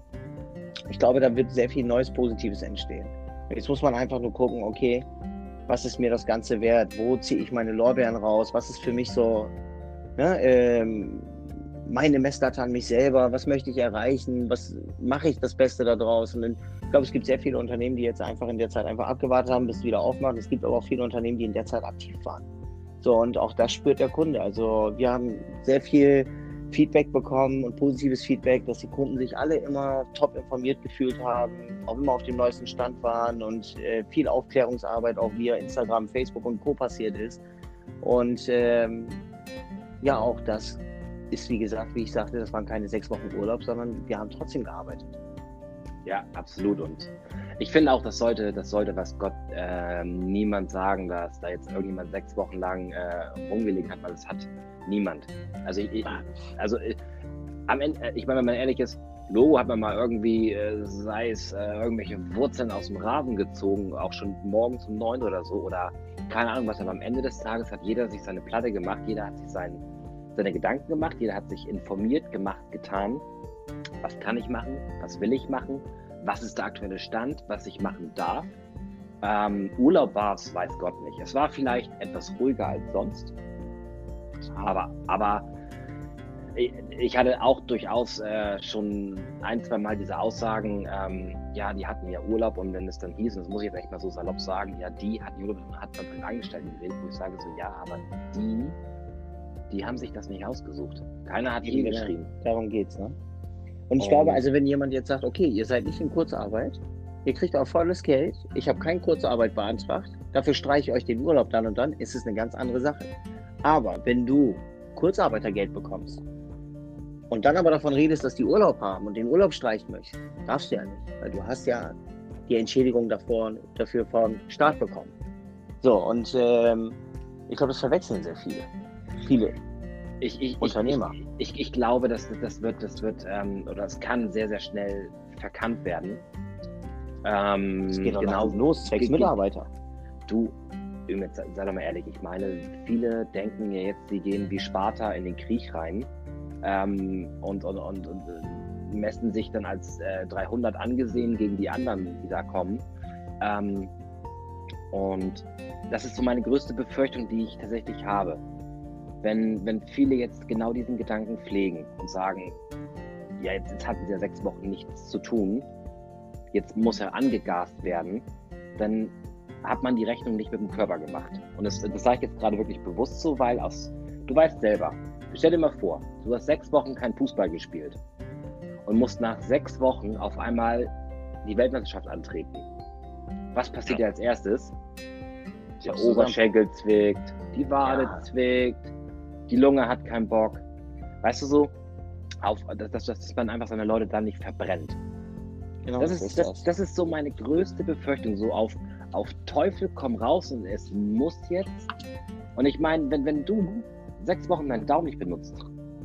Ich glaube, da wird sehr viel Neues Positives entstehen. Jetzt muss man einfach nur gucken, okay, was ist mir das Ganze wert? Wo ziehe ich meine Lorbeeren raus? Was ist für mich so ne, ähm, meine Messlatte an mich selber? Was möchte ich erreichen? Was mache ich das Beste da draußen? Und ich glaube, es gibt sehr viele Unternehmen, die jetzt einfach in der Zeit einfach abgewartet haben, bis es wieder aufmacht. Es gibt aber auch viele Unternehmen, die in der Zeit aktiv waren. So, und auch das spürt der Kunde. Also wir haben sehr viel Feedback bekommen und positives Feedback, dass die Kunden sich alle immer top informiert gefühlt haben, auch immer auf dem neuesten Stand waren und äh, viel Aufklärungsarbeit auch via Instagram, Facebook und Co. passiert ist. Und ähm, ja, auch das ist, wie gesagt, wie ich sagte, das waren keine sechs Wochen Urlaub, sondern wir haben trotzdem gearbeitet.
Ja, absolut. Und ich finde auch, das sollte, das sollte, was Gott äh, niemand sagen, dass da jetzt irgendjemand sechs Wochen lang äh, rumgelegen hat, weil es hat niemand. Also, ich, also ich, am Ende, äh, ich meine, wenn man ehrlich ist, Logo hat man mal irgendwie, äh, sei es äh, irgendwelche Wurzeln aus dem Rasen gezogen, auch schon morgens um neun oder so, oder keine Ahnung was, aber am Ende des Tages hat jeder sich seine Platte gemacht, jeder hat sich sein, seine Gedanken gemacht, jeder hat sich informiert, gemacht, getan. Was kann ich machen? Was will ich machen? Was ist der aktuelle Stand? Was ich machen darf? Ähm, Urlaub war es, weiß Gott nicht. Es war vielleicht etwas ruhiger als sonst. Aber, aber ich hatte auch durchaus äh, schon ein, zwei Mal diese Aussagen, ähm, ja, die hatten ja Urlaub und wenn es dann hieß, und das muss ich jetzt echt mal so salopp sagen, ja, die hatten Urlaub und hat den Angestellten geredet, wo ich sage so, ja, aber die, die haben sich das nicht ausgesucht. Keiner hat die geschrieben.
Darum geht's, ne? Und ich und glaube, also wenn jemand jetzt sagt, okay, ihr seid nicht in Kurzarbeit, ihr kriegt auch volles Geld, ich habe keine Kurzarbeit beantragt, dafür streiche ich euch den Urlaub dann und dann, ist es eine ganz andere Sache. Aber wenn du Kurzarbeitergeld bekommst und dann aber davon redest, dass die Urlaub haben und den Urlaub streichen möchten, darfst du ja nicht, weil du hast ja die Entschädigung davor, dafür vom Staat bekommen. So, und ähm, ich glaube, das verwechseln sehr viele. Viele
ich, ich, Unternehmer. Ich, ich, ich, glaube, dass das wird, das wird ähm, oder es kann sehr, sehr schnell verkannt werden.
Ähm, es geht genau los, zwecks Mitarbeiter.
Du, sei doch mal ehrlich, ich meine, viele denken ja jetzt, sie gehen wie Sparta in den Krieg rein ähm, und, und, und, und, äh, messen sich dann als äh, 300 angesehen gegen die anderen, die da kommen. Ähm, und das ist so meine größte Befürchtung, die ich tatsächlich habe. Wenn, wenn viele jetzt genau diesen Gedanken pflegen und sagen, ja, jetzt, jetzt hatten sie ja sechs Wochen nichts zu tun, jetzt muss er angegast werden, dann hat man die Rechnung nicht mit dem Körper gemacht. Und das, das sage ich jetzt gerade wirklich bewusst so, weil aus, du weißt selber, stell dir mal vor, du hast sechs Wochen kein Fußball gespielt und musst nach sechs Wochen auf einmal die Weltmeisterschaft antreten. Was passiert ja. dir als erstes? Der Oberschenkel zwickt, die Wade ja. zwickt, die Lunge hat keinen Bock. Weißt du so? Auf, dass, dass, man einfach seine Leute dann nicht verbrennt. Genau, das, ist, das, das ist so meine größte Befürchtung. So auf, auf Teufel komm raus und es muss jetzt. Und ich meine, wenn, wenn du sechs Wochen deinen Daumen nicht benutzt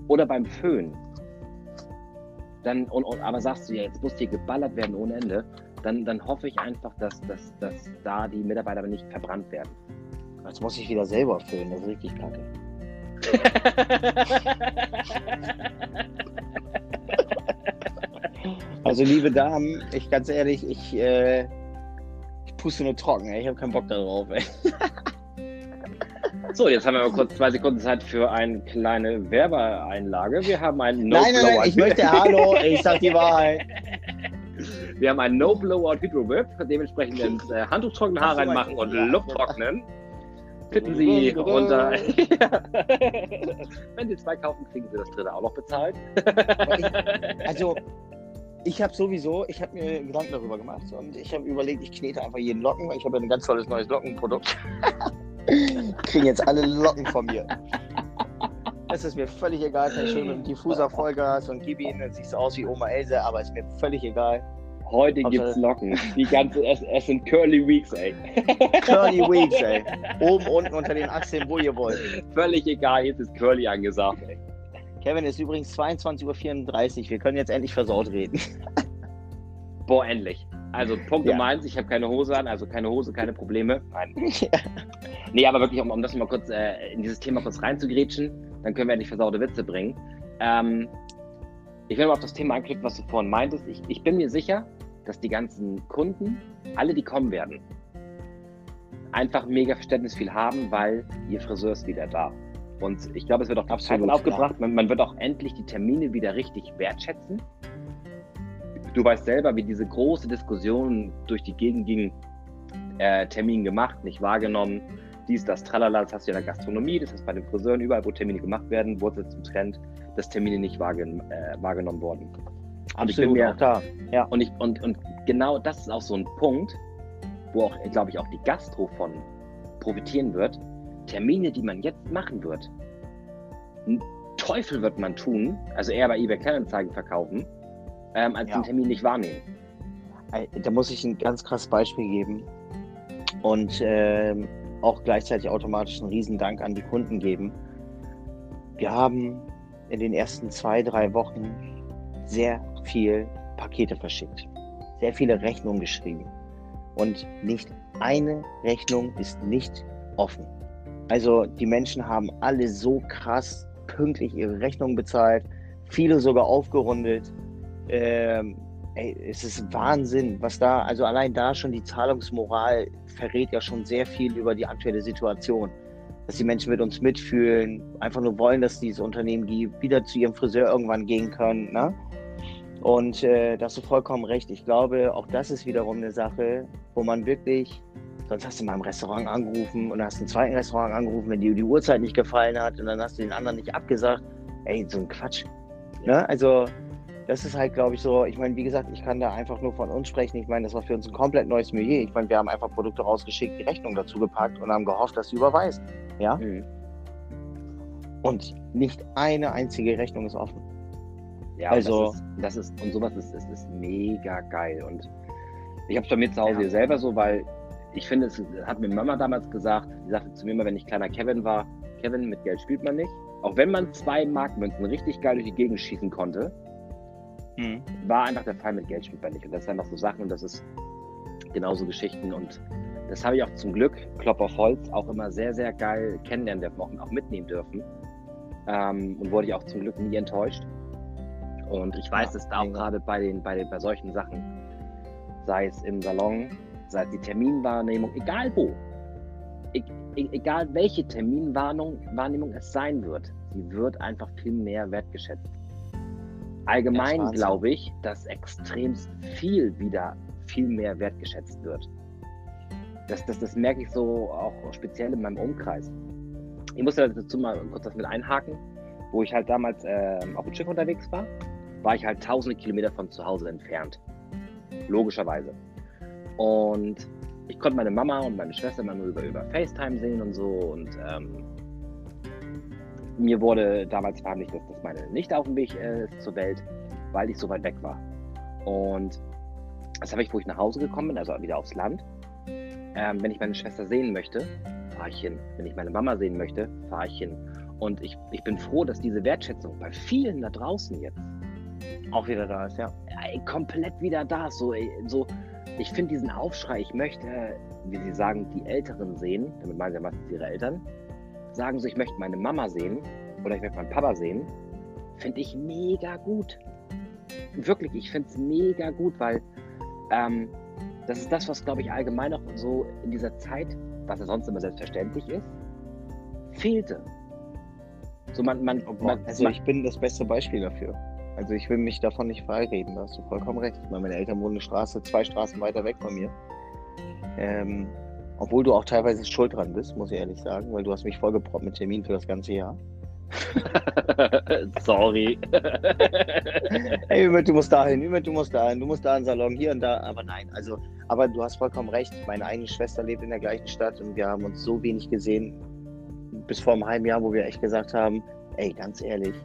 oder beim Föhn, dann, und, und, aber sagst du ja, jetzt muss hier geballert werden ohne Ende, dann, dann hoffe ich einfach, dass, dass, dass da die Mitarbeiter nicht verbrannt werden.
Jetzt muss ich wieder selber föhnen, das ist richtig kacke. [laughs] also liebe Damen, ich ganz ehrlich, ich, äh, ich puste nur trocken, ey. ich habe keinen Bock darauf. Ey.
So, jetzt haben wir mal kurz zwei Sekunden Zeit für eine kleine Werbeeinlage. Wir haben einen
no Nein, nein, nein, ich möchte Hallo, ich sag die Wahrheit.
Wir haben ein No Blowout Hydro Whip, dementsprechend ins äh, Handtuchtrocknen Haar reinmachen und Luft trocknen. Bitten Sie [laughs] runter. [laughs] Wenn Sie zwei kaufen, kriegen Sie das dritte auch noch bezahlt.
also, ich habe sowieso, ich habe mir Gedanken darüber gemacht und ich habe überlegt, ich knete einfach jeden Locken. Ich habe ein ganz tolles neues Lockenprodukt. [laughs] Kriegen jetzt alle Locken von mir. Es ist mir völlig egal, kann ich schön mit dem Diffuser Vollgas und gib ihn, dann siehst du aus wie Oma Else, aber ist mir völlig egal.
Heute Hauptsache, gibt's Locken. Die ganze, es, es, sind Curly Weeks, ey.
Curly Weeks, ey. Oben, unten, unter den Achseln, wo ihr wollt.
Völlig egal, jetzt ist Curly angesagt, ey.
Kevin, ist übrigens 22.34 Uhr. Wir können jetzt endlich versaut reden.
Boah, endlich. Also, Punkt ja. ich habe keine Hose an, also keine Hose, keine Probleme. Nein. [laughs] Ja. Nee, aber wirklich, um, um das mal kurz äh, in dieses Thema kurz reinzugrätschen, dann können wir endlich versaute Witze bringen. Ähm, ich will mal auf das Thema anklicken, was du vorhin meintest. Ich, ich bin mir sicher, dass die ganzen Kunden, alle, die kommen werden, einfach mega Verständnis viel haben, weil ihr Friseur ist wieder da. Und ich glaube, es wird auch Absolut, aufgebracht. Man, man, wird auch endlich die Termine wieder richtig wertschätzen. Du weißt selber, wie diese große Diskussion durch die Gegend ging. Äh, Termin gemacht, nicht wahrgenommen. Dies, das, tralala, das hast du in der Gastronomie, das ist bei den Friseuren, überall, wo Termine gemacht werden, wurde es zum Trend, dass Termine nicht wahrgen äh, wahrgenommen wurden.
Und ich bin mir.
Ja. Und, ich, und, und genau das ist auch so ein Punkt, wo auch, glaube ich, auch die Gastro von profitieren wird. Termine, die man jetzt machen wird, Teufel wird man tun, also eher bei eBay Kleinanzeigen verkaufen, ähm, als ja. den Termin nicht wahrnehmen.
Da muss ich ein ganz krasses Beispiel geben und äh, auch gleichzeitig automatisch einen Riesendank an die Kunden geben. Wir haben in den ersten zwei, drei Wochen sehr viel Pakete verschickt, sehr viele Rechnungen geschrieben und nicht eine Rechnung ist nicht offen. Also die Menschen haben alle so krass pünktlich ihre Rechnungen bezahlt, viele sogar aufgerundet. Ähm, ey, es ist Wahnsinn, was da, also allein da schon die Zahlungsmoral verrät ja schon sehr viel über die aktuelle Situation. Dass die Menschen mit uns mitfühlen, einfach nur wollen, dass dieses Unternehmen wieder zu ihrem Friseur irgendwann gehen können. Ne? Und äh, da hast du vollkommen recht. Ich glaube, auch das ist wiederum eine Sache, wo man wirklich, sonst hast du mal im Restaurant angerufen und hast einen zweiten Restaurant angerufen, wenn dir die Uhrzeit nicht gefallen hat und dann hast du den anderen nicht abgesagt. Ey, so ein Quatsch. Ne? Also, das ist halt, glaube ich, so, ich meine, wie gesagt, ich kann da einfach nur von uns sprechen. Ich meine, das war für uns ein komplett neues Milieu. Ich meine, wir haben einfach Produkte rausgeschickt, die Rechnung dazu gepackt und haben gehofft, dass sie überweist. Ja? Mhm. Und nicht eine einzige Rechnung ist offen.
Ja, also, das ist, das ist, und sowas ist, ist, ist mega geil. Und ich habe es bei mir zu Hause ja. selber so, weil ich finde, es hat mir Mama damals gesagt, die sagte zu mir immer, wenn ich kleiner Kevin war, Kevin, mit Geld spielt man nicht. Auch wenn man zwei Markmünzen richtig geil durch die Gegend schießen konnte, mhm. war einfach der Fall mit Geld spielt man nicht. Und das sind einfach so Sachen und das ist genauso Geschichten. Und das habe ich auch zum Glück, Klopp auf Holz, auch immer sehr, sehr geil kennenlernen dürfen, auch, auch mitnehmen dürfen. Ähm, und wurde ich auch zum Glück nie enttäuscht. Und ich weiß, dass da auch gerade bei, den, bei, den, bei solchen Sachen, sei es im Salon, sei es die Terminwahrnehmung, egal wo, e egal welche Terminwahrnehmung es sein wird, sie wird einfach viel mehr wertgeschätzt. Allgemein glaube ich, dass extremst viel wieder viel mehr wertgeschätzt wird. Das, das, das merke ich so auch speziell in meinem Umkreis. Ich muss dazu mal kurz das mit einhaken, wo ich halt damals äh, auf dem Schiff unterwegs war war ich halt tausende Kilometer von zu Hause entfernt. Logischerweise. Und ich konnte meine Mama und meine Schwester immer nur über, über FaceTime sehen und so. Und ähm, mir wurde damals verheimlicht, dass, dass meine Nichte auf dem Weg äh, ist zur Welt, weil ich so weit weg war. Und das habe ich, wo ich nach Hause gekommen bin, also wieder aufs Land. Ähm, wenn ich meine Schwester sehen möchte, fahre ich hin. Wenn ich meine Mama sehen möchte, fahre ich hin. Und ich, ich bin froh, dass diese Wertschätzung bei vielen da draußen jetzt
auch wieder da ist, ja.
Ey, komplett wieder da. So, ey, so ich finde diesen Aufschrei, ich möchte, wie sie sagen, die Älteren sehen, damit meinen sie meistens ihre Eltern, sagen so, ich möchte meine Mama sehen oder ich möchte meinen Papa sehen, finde ich mega gut. Wirklich, ich finde es mega gut, weil ähm, das ist das, was, glaube ich, allgemein auch so in dieser Zeit, was ja sonst immer selbstverständlich ist, fehlte.
So man, man, oh man
also ich bin das beste Beispiel dafür.
Also ich will mich davon nicht freireden, da hast du vollkommen recht. Ich meine, meine Eltern wohnen eine Straße, zwei Straßen weiter weg von mir. Ähm, obwohl du auch teilweise schuld dran bist, muss ich ehrlich sagen, weil du hast mich vollgeproppt mit Termin für das ganze Jahr. [laughs]
Sorry. [laughs]
hey, Ümit, du musst dahin, Ümit, du musst dahin, du musst da in Salon, hier und da. Aber nein, also, aber du hast vollkommen recht. Meine eigene Schwester lebt in der gleichen Stadt und wir haben uns so wenig gesehen, bis vor einem halben Jahr, wo wir echt gesagt haben, ey, ganz ehrlich,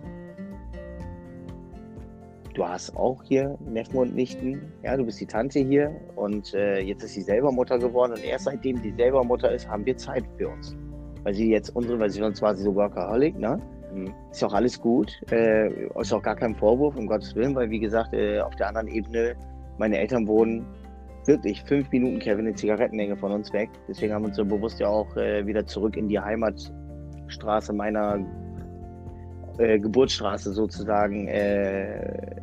du hast auch hier Neffen und Nichten, ja, du bist die Tante hier und äh, jetzt ist sie selber Mutter geworden und erst seitdem sie selber Mutter ist, haben wir Zeit für uns. Weil sie jetzt unsere, weil sie sonst war sie so Workaholic, ne? Mhm. Ist auch alles gut, äh, ist auch gar kein Vorwurf, um Gottes Willen, weil wie gesagt, äh, auf der anderen Ebene, meine Eltern wohnen wirklich fünf Minuten, Kevin, eine Zigarettenlänge von uns weg. Deswegen haben wir uns so bewusst ja auch äh, wieder zurück in die Heimatstraße meiner äh, Geburtsstraße sozusagen äh,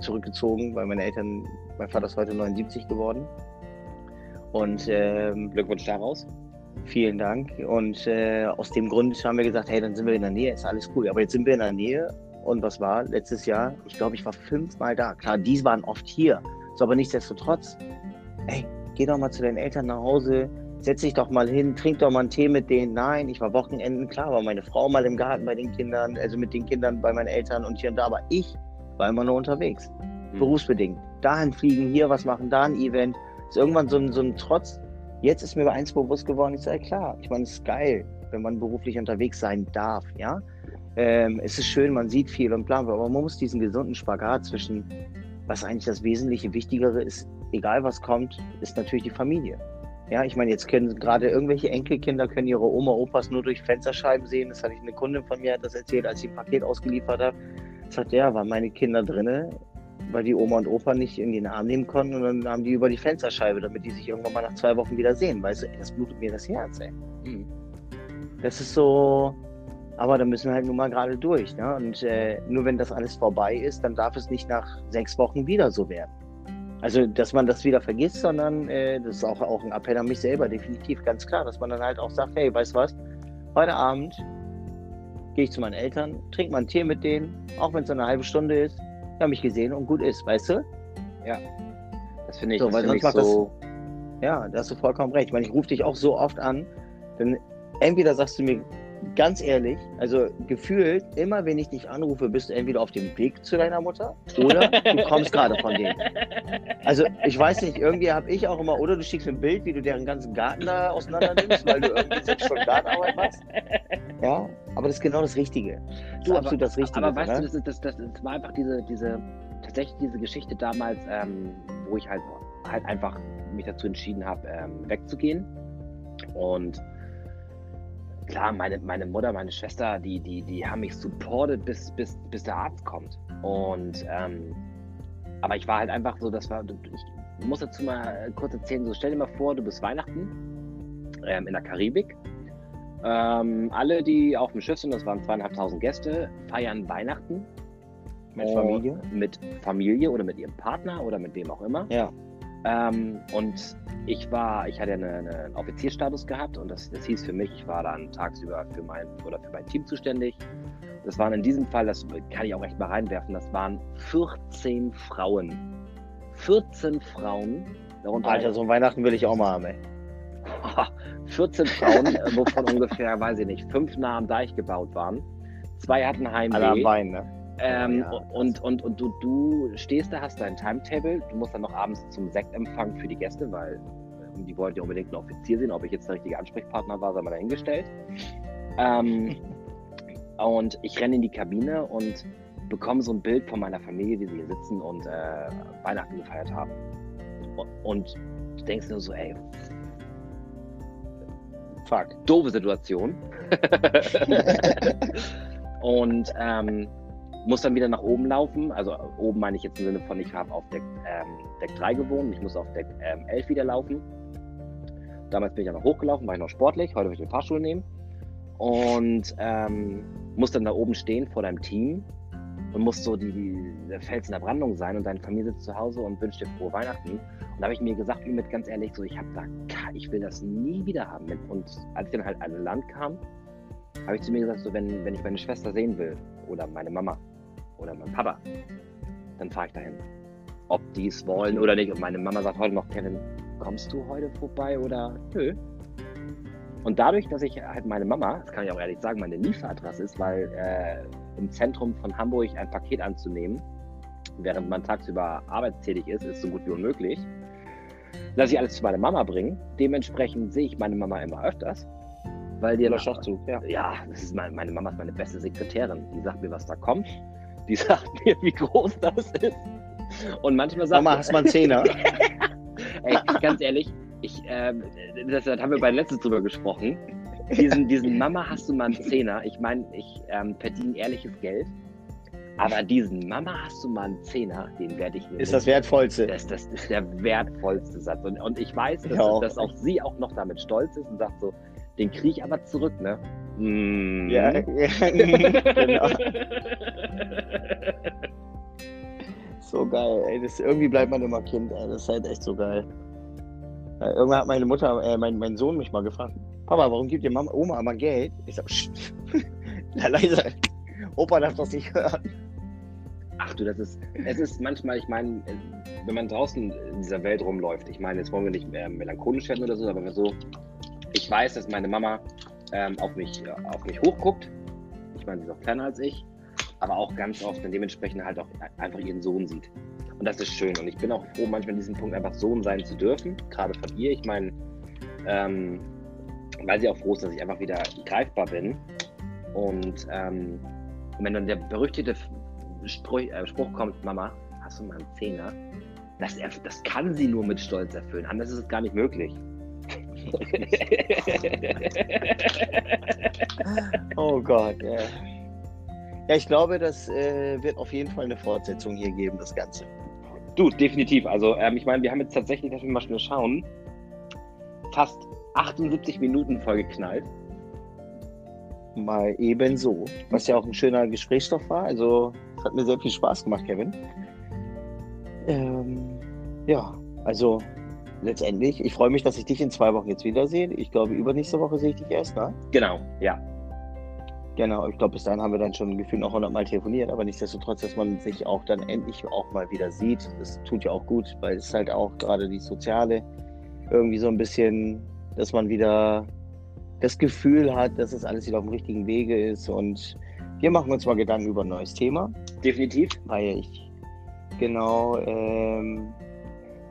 zurückgezogen, weil meine Eltern, mein Vater ist heute 79 geworden. Und ähm,
Glückwunsch daraus.
Vielen Dank. Und äh, aus dem Grund haben wir gesagt, hey, dann sind wir in der Nähe, ist alles cool. Aber jetzt sind wir in der Nähe. Und was war letztes Jahr? Ich glaube, ich war fünfmal da. Klar, die waren oft hier. So, aber nichtsdestotrotz, ey, geh doch mal zu deinen Eltern nach Hause, setz dich doch mal hin, trink doch mal einen Tee mit denen. Nein, ich war Wochenenden, klar, war meine Frau mal im Garten bei den Kindern, also mit den Kindern bei meinen Eltern und hier und da, aber ich war immer nur unterwegs, mhm. berufsbedingt. Dahin fliegen, hier was machen, da ein Event. Ist irgendwann so ein, so ein Trotz. Jetzt ist mir eins bewusst geworden, ich sage, klar, ich meine, es ist geil, wenn man beruflich unterwegs sein darf, ja. Ähm, es ist schön, man sieht viel und bla, aber man muss diesen gesunden Spagat zwischen, was eigentlich das Wesentliche, Wichtigere ist, egal was kommt, ist natürlich die Familie. Ja, ich meine, jetzt können gerade irgendwelche Enkelkinder können ihre Oma, Opas nur durch Fensterscheiben sehen. Das hatte ich eine Kundin von mir hat das erzählt, als ich ein Paket ausgeliefert habe. Sagt ja, waren meine Kinder drinne, weil die Oma und Opa nicht in den Arm nehmen konnten und dann haben die über die Fensterscheibe, damit die sich irgendwann mal nach zwei Wochen wieder sehen. Weißt du, das blutet mir das Herz, ey. Mhm. Das ist so, aber da müssen wir halt nun mal gerade durch. Ne? Und äh, nur wenn das alles vorbei ist, dann darf es nicht nach sechs Wochen wieder so werden. Also, dass man das wieder vergisst, sondern äh, das ist auch, auch ein Appell an mich selber, definitiv, ganz klar, dass man dann halt auch sagt, hey, weißt du was, heute Abend gehe ich zu meinen Eltern, trinke mal einen Tee mit denen, auch wenn es eine halbe Stunde ist, die haben mich gesehen und gut ist, weißt du?
Ja. Das finde ich, so, das find ich so... Das,
ja, da hast du vollkommen recht. Ich meine, ich rufe dich auch so oft an, denn entweder sagst du mir ganz ehrlich, also gefühlt, immer wenn ich dich anrufe, bist du entweder auf dem Weg zu deiner Mutter oder du kommst gerade von denen. Also ich weiß nicht, irgendwie habe ich auch immer, oder du schickst mir ein Bild, wie du deren ganzen Garten da auseinander nimmst, weil du irgendwie sechs Stunden Gartenarbeit machst. Ja, aber das ist genau das Richtige.
Das ist absolut das Richtige. Aber weißt ne? du, das, das, das, war einfach diese, diese, tatsächlich diese Geschichte damals, ähm, wo ich halt, halt einfach mich dazu entschieden habe, ähm, wegzugehen. Und klar, meine, meine Mutter, meine Schwester, die, die, die haben mich supportet, bis, bis, bis der Arzt kommt. Und ähm, aber ich war halt einfach so, das war, ich muss dazu mal kurz erzählen, so stell dir mal vor, du bist Weihnachten ähm, in der Karibik. Ähm, alle, die auf dem Schiff sind, das waren zweieinhalbtausend Gäste, feiern Weihnachten.
Mit Familie?
Mit Familie oder mit ihrem Partner oder mit wem auch immer.
Ja.
Ähm, und ich war, ich hatte eine, einen Offizierstatus gehabt und das, das hieß für mich, ich war dann tagsüber für mein oder für mein Team zuständig. Das waren in diesem Fall, das kann ich auch echt mal reinwerfen, das waren 14 Frauen. 14 Frauen.
Darunter Alter, so ein Weihnachten will ich auch mal haben, ey. [laughs]
14 Frauen, äh, wovon ungefähr, weiß ich nicht, fünf nah am Deich gebaut waren. Zwei hatten Heimweh.
Alle am Bein, ne?
Ähm, ja, und und, und du, du stehst da, hast dein Timetable, du musst dann noch abends zum Sektempfang für die Gäste, weil äh, die wollten ja unbedingt einen Offizier sehen. Ob ich jetzt der richtige Ansprechpartner war, sei mal dahingestellt. Ähm, [laughs] und ich renne in die Kabine und bekomme so ein Bild von meiner Familie, wie sie hier sitzen und äh, Weihnachten gefeiert haben. Und, und du denkst nur so, ey, fuck, doofe Situation. [laughs] [laughs] und ähm, muss dann wieder nach oben laufen. Also oben meine ich jetzt im Sinne von, ich habe auf Deck, ähm, Deck 3 gewohnt, ich muss auf Deck ähm, 11 wieder laufen. Damals bin ich ja noch hochgelaufen, war ich noch sportlich, heute will ich den Fahrstuhl nehmen. Und ähm, muss dann da oben stehen vor deinem Team und muss so die, die, der Fels in der Brandung sein und deine Familie sitzt zu Hause und wünscht dir frohe Weihnachten. Und da habe ich mir gesagt, mit ganz ehrlich, so ich habe da, ich will das nie wieder haben. Und als ich dann halt an Land kam, habe ich zu mir gesagt, so wenn, wenn ich meine Schwester sehen will oder meine Mama, oder mein Papa, dann fahre ich dahin. Ob die es wollen oder nicht. Und meine Mama sagt heute noch, Kevin, kommst du heute vorbei oder nö? Und dadurch, dass ich halt meine Mama, das kann ich auch ehrlich sagen, meine Lieferadresse ist, weil äh, im Zentrum von Hamburg ein Paket anzunehmen, während man tagsüber arbeitstätig ist, ist so gut wie unmöglich. Lasse ich alles zu meiner Mama bringen. Dementsprechend sehe ich meine Mama immer öfters. Weil die
Oder Schachzug, ja.
Ja, das ist meine, meine Mama ist meine beste Sekretärin. Die sagt mir, was da kommt. Die sagt mir, wie groß das ist. Und manchmal sagt
Mama, hast du mal einen Zehner? [laughs]
Ey, ganz ehrlich, ich, äh, das, das, haben wir bei letztes drüber gesprochen. Diesen, diesen Mama hast du mal einen Zehner. Ich meine, ich ähm, verdiene ehrliches Geld. Aber diesen Mama hast du mal einen Zehner, den werde ich
mir. Ist das wertvollste?
Das, das ist der wertvollste Satz. Und, und ich weiß, dass, ja. dass, auch sie auch noch damit stolz ist und sagt so, den kriege ich aber zurück, ne?
Mm. Ja, ja [laughs] genau. so geil, ey. Das, irgendwie bleibt man immer Kind, ey. Das ist halt echt so geil. Irgendwann hat meine Mutter, äh, mein, mein Sohn mich mal gefragt, Papa, warum gibt dir Mama, Oma immer Geld? Ich sag, [laughs] na leise. Opa darf das nicht hören.
Ach du, das ist, es ist manchmal, ich meine, wenn man draußen in dieser Welt rumläuft, ich meine, jetzt wollen wir nicht mehr melancholisch werden oder so, aber so, ich weiß, dass meine Mama ähm, auf, mich, auf mich hochguckt. Ich meine, sie ist auch kleiner als ich, aber auch ganz oft dann dementsprechend halt auch einfach ihren Sohn sieht. Und das ist schön. Und ich bin auch froh, manchmal in diesem Punkt einfach Sohn sein zu dürfen, gerade von ihr. Ich meine, ähm, weil sie auch froh ist, dass ich einfach wieder greifbar bin. Und ähm, wenn dann der berüchtigte Spruch, äh, Spruch, kommt, Mama, hast du mal einen Zehner? Das, das kann sie nur mit Stolz erfüllen. Anders ist es gar nicht möglich. [laughs]
oh Gott, ja. Ja, ich glaube, das äh, wird auf jeden Fall eine Fortsetzung hier geben, das Ganze.
Du, definitiv. Also, ähm, ich meine, wir haben jetzt tatsächlich, dass wir mal schnell schauen, fast 78 Minuten vollgeknallt.
Mal eben so. Was ja auch ein schöner Gesprächsstoff war. Also, es hat mir sehr viel Spaß gemacht, Kevin. Ähm, ja, also letztendlich, ich freue mich, dass ich dich in zwei Wochen jetzt wiedersehe. Ich glaube, übernächste Woche sehe ich dich erst, ne?
Genau, ja.
Genau, ich glaube, bis dahin haben wir dann schon gefühlt noch 100 Mal telefoniert, aber nichtsdestotrotz, dass man sich auch dann endlich auch mal wieder sieht, das tut ja auch gut, weil es halt auch gerade die soziale irgendwie so ein bisschen, dass man wieder das Gefühl hat, dass es alles wieder auf dem richtigen Wege ist und wir machen uns mal Gedanken über ein neues Thema.
Definitiv.
Weil ich, genau, ähm,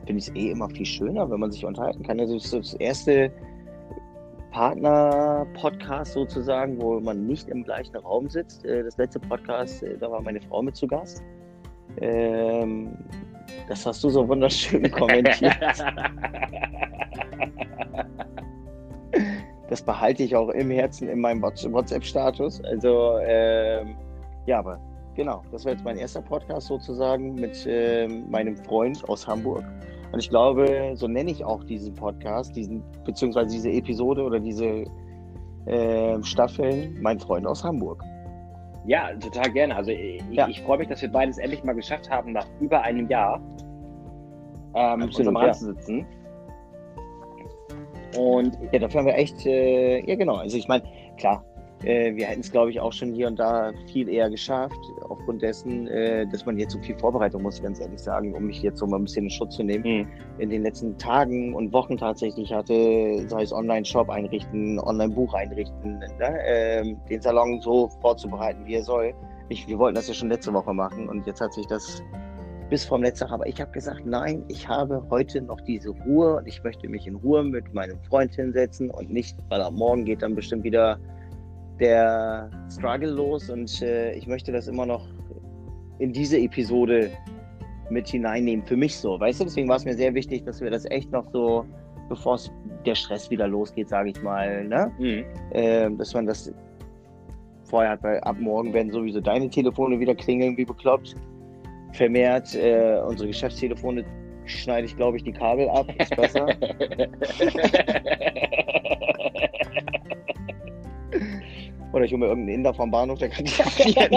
finde ich es eh immer viel schöner, wenn man sich unterhalten kann. Also das, das erste Partner-Podcast sozusagen, wo man nicht im gleichen Raum sitzt. Äh, das letzte Podcast, äh, da war meine Frau mit zu Gast. Ähm, das hast du so wunderschön [laughs] kommentiert. das behalte ich auch im Herzen in meinem WhatsApp-Status. Also, ähm, ja, aber genau, das war jetzt mein erster Podcast sozusagen mit äh, meinem Freund aus Hamburg. Und ich glaube, so nenne ich auch diesen Podcast, diesen, beziehungsweise diese Episode oder diese äh, Staffeln, mein Freund aus Hamburg.
Ja, total gerne. Also ich, ja. ich freue mich, dass wir beides endlich mal geschafft haben, nach über einem Jahr ähm, Absolut, zusammen ja. sitzen.
Und ja, dafür haben wir echt, äh, ja genau, also ich meine, klar, äh, wir hätten es, glaube ich, auch schon hier und da viel eher geschafft, aufgrund dessen, äh, dass man jetzt so viel Vorbereitung, muss ganz ehrlich sagen, um mich jetzt so mal ein bisschen in Schutz zu nehmen, mhm. in den letzten Tagen und Wochen tatsächlich hatte, sei es Online-Shop einrichten, Online-Buch einrichten, ne? ähm, den Salon so vorzubereiten, wie er soll. Ich, wir wollten das ja schon letzte Woche machen und jetzt hat sich das bis vom letzten Tag. Aber ich habe gesagt, nein, ich habe heute noch diese Ruhe und ich möchte mich in Ruhe mit meinem Freund hinsetzen und nicht, weil ab morgen geht dann bestimmt wieder der Struggle los und äh, ich möchte das immer noch in diese Episode mit hineinnehmen. Für mich so, weißt du? Deswegen war es mir sehr wichtig, dass wir das echt noch so, bevor der Stress wieder losgeht, sage ich mal, ne? Mhm. Äh, dass man das vorher hat, weil ab morgen werden sowieso deine Telefone wieder klingeln, wie bekloppt. Vermehrt äh, unsere Geschäftstelefone schneide ich, glaube ich, die Kabel ab. Ist besser. [laughs] [laughs] Oder ich hole mir irgendeinen Inder vom Bahnhof, der kann die abziehen. [laughs]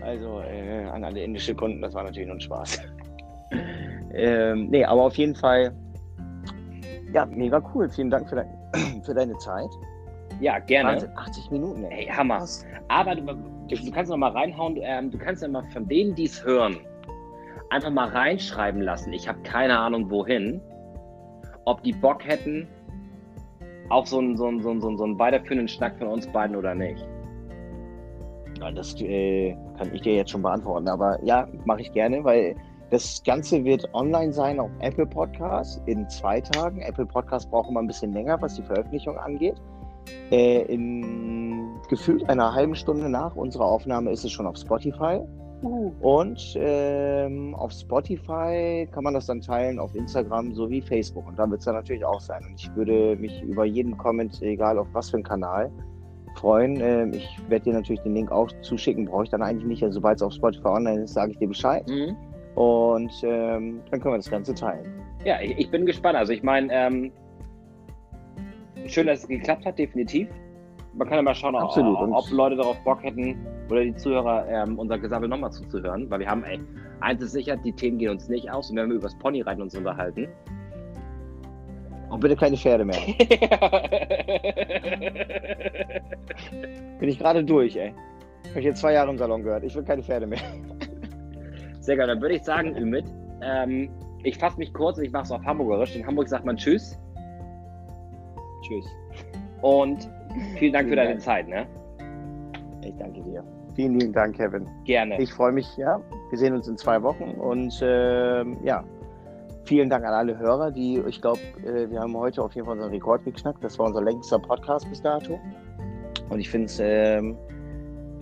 also äh, an alle indische Kunden, das war natürlich nur ein Spaß. ähm, nee, aber auf jeden Fall, ja, mega cool. Vielen Dank für, dein, [clears throat] für deine Zeit.
Ja, gerne.
Wahnsinn, 80 Minuten,
ey. Hey, Hammer. Was? Aber du, du, kannst noch mal reinhauen, ähm, du kannst ja mal von denen, die es hören, einfach mal reinschreiben lassen. Ich habe keine Ahnung wohin, ob die Bock hätten auf so einen, so einen, so so weiterführenden Schnack von uns beiden oder nicht.
Das äh, kann ich dir jetzt schon beantworten, aber ja, mache ich gerne, weil das Ganze wird online sein auf Apple Podcasts in zwei Tagen. Apple Podcasts braucht immer ein bisschen länger, was die Veröffentlichung angeht. Äh, in gefühlt einer halben Stunde nach unserer Aufnahme ist es schon auf Spotify. Uh. Und ähm, auf Spotify kann man das dann teilen, auf Instagram sowie Facebook. Und da wird es dann natürlich auch sein. Und ich würde mich über jeden Comment, egal auf was für einen Kanal, freuen. Ähm, ich werde dir natürlich den Link auch zuschicken, brauche ich dann eigentlich nicht. Also, sobald es auf Spotify online ist, sage ich dir Bescheid. Mhm. Und ähm, dann können wir das Ganze teilen.
Ja, ich, ich bin gespannt. Also, ich meine, ähm, schön, dass es geklappt hat, definitiv. Man kann ja mal schauen, ob, ob, Leute darauf Bock hätten oder die Zuhörer ähm, unser Gesammel nochmal zuzuhören, weil wir haben, ey, eins ist sicher, die Themen gehen uns nicht aus und wir haben über das Ponyreiten uns unterhalten.
Und bitte keine Pferde mehr. [laughs] Bin ich gerade durch, ey. Habe ich jetzt zwei Jahre im Salon gehört. Ich will keine Pferde mehr.
Sehr geil. Dann würde ich sagen, Ümit, ähm, ich fasse mich kurz und ich mache es auf Hamburgerisch. In Hamburg sagt man Tschüss.
Tschüss.
Und vielen Dank für deine. Zeit. Ne?
Ich danke dir. Vielen lieben Dank, Kevin.
Gerne.
Ich freue mich, ja. Wir sehen uns in zwei Wochen und äh, ja, vielen Dank an alle Hörer, die, ich glaube, äh, wir haben heute auf jeden Fall unseren Rekord geknackt. Das war unser längster Podcast bis dato. Und ich finde es äh,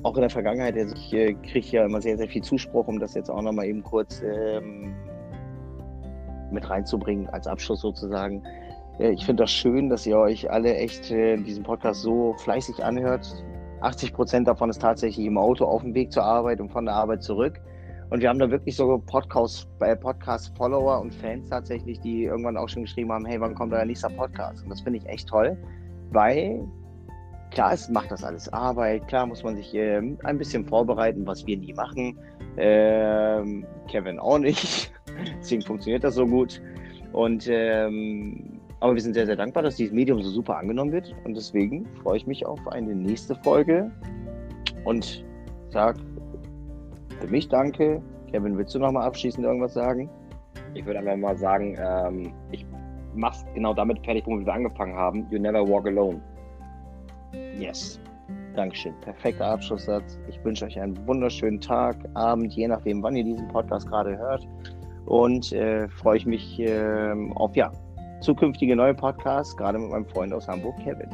auch in der Vergangenheit, also ich äh, kriege ja immer sehr, sehr viel Zuspruch, um das jetzt auch nochmal eben kurz ähm, mit reinzubringen, als Abschluss sozusagen. Ich finde das schön, dass ihr euch alle echt äh, diesen Podcast so fleißig anhört. 80 Prozent davon ist tatsächlich im Auto auf dem Weg zur Arbeit und von der Arbeit zurück. Und wir haben da wirklich so Podcast-Follower Podcast und Fans tatsächlich, die irgendwann auch schon geschrieben haben, hey, wann kommt euer nächster Podcast? Und das finde ich echt toll, weil klar, es macht das alles Arbeit, klar muss man sich äh, ein bisschen vorbereiten, was wir nie machen. Ähm, Kevin auch nicht. [laughs] Deswegen funktioniert das so gut. Und ähm, aber wir sind sehr, sehr dankbar, dass dieses Medium so super angenommen wird. Und deswegen freue ich mich auf eine nächste Folge und sag für mich danke. Kevin, willst du noch mal abschließend irgendwas sagen?
Ich würde einfach mal sagen, ähm, ich mach's genau damit fertig, womit wir angefangen haben. You never walk alone.
Yes. Dankeschön. Perfekter Abschlusssatz. Ich wünsche euch einen wunderschönen Tag, Abend, je nachdem, wann ihr diesen Podcast gerade hört. Und äh, freue ich mich äh, auf ja, zukünftige neue Podcast, gerade mit meinem Freund aus Hamburg, Kevin.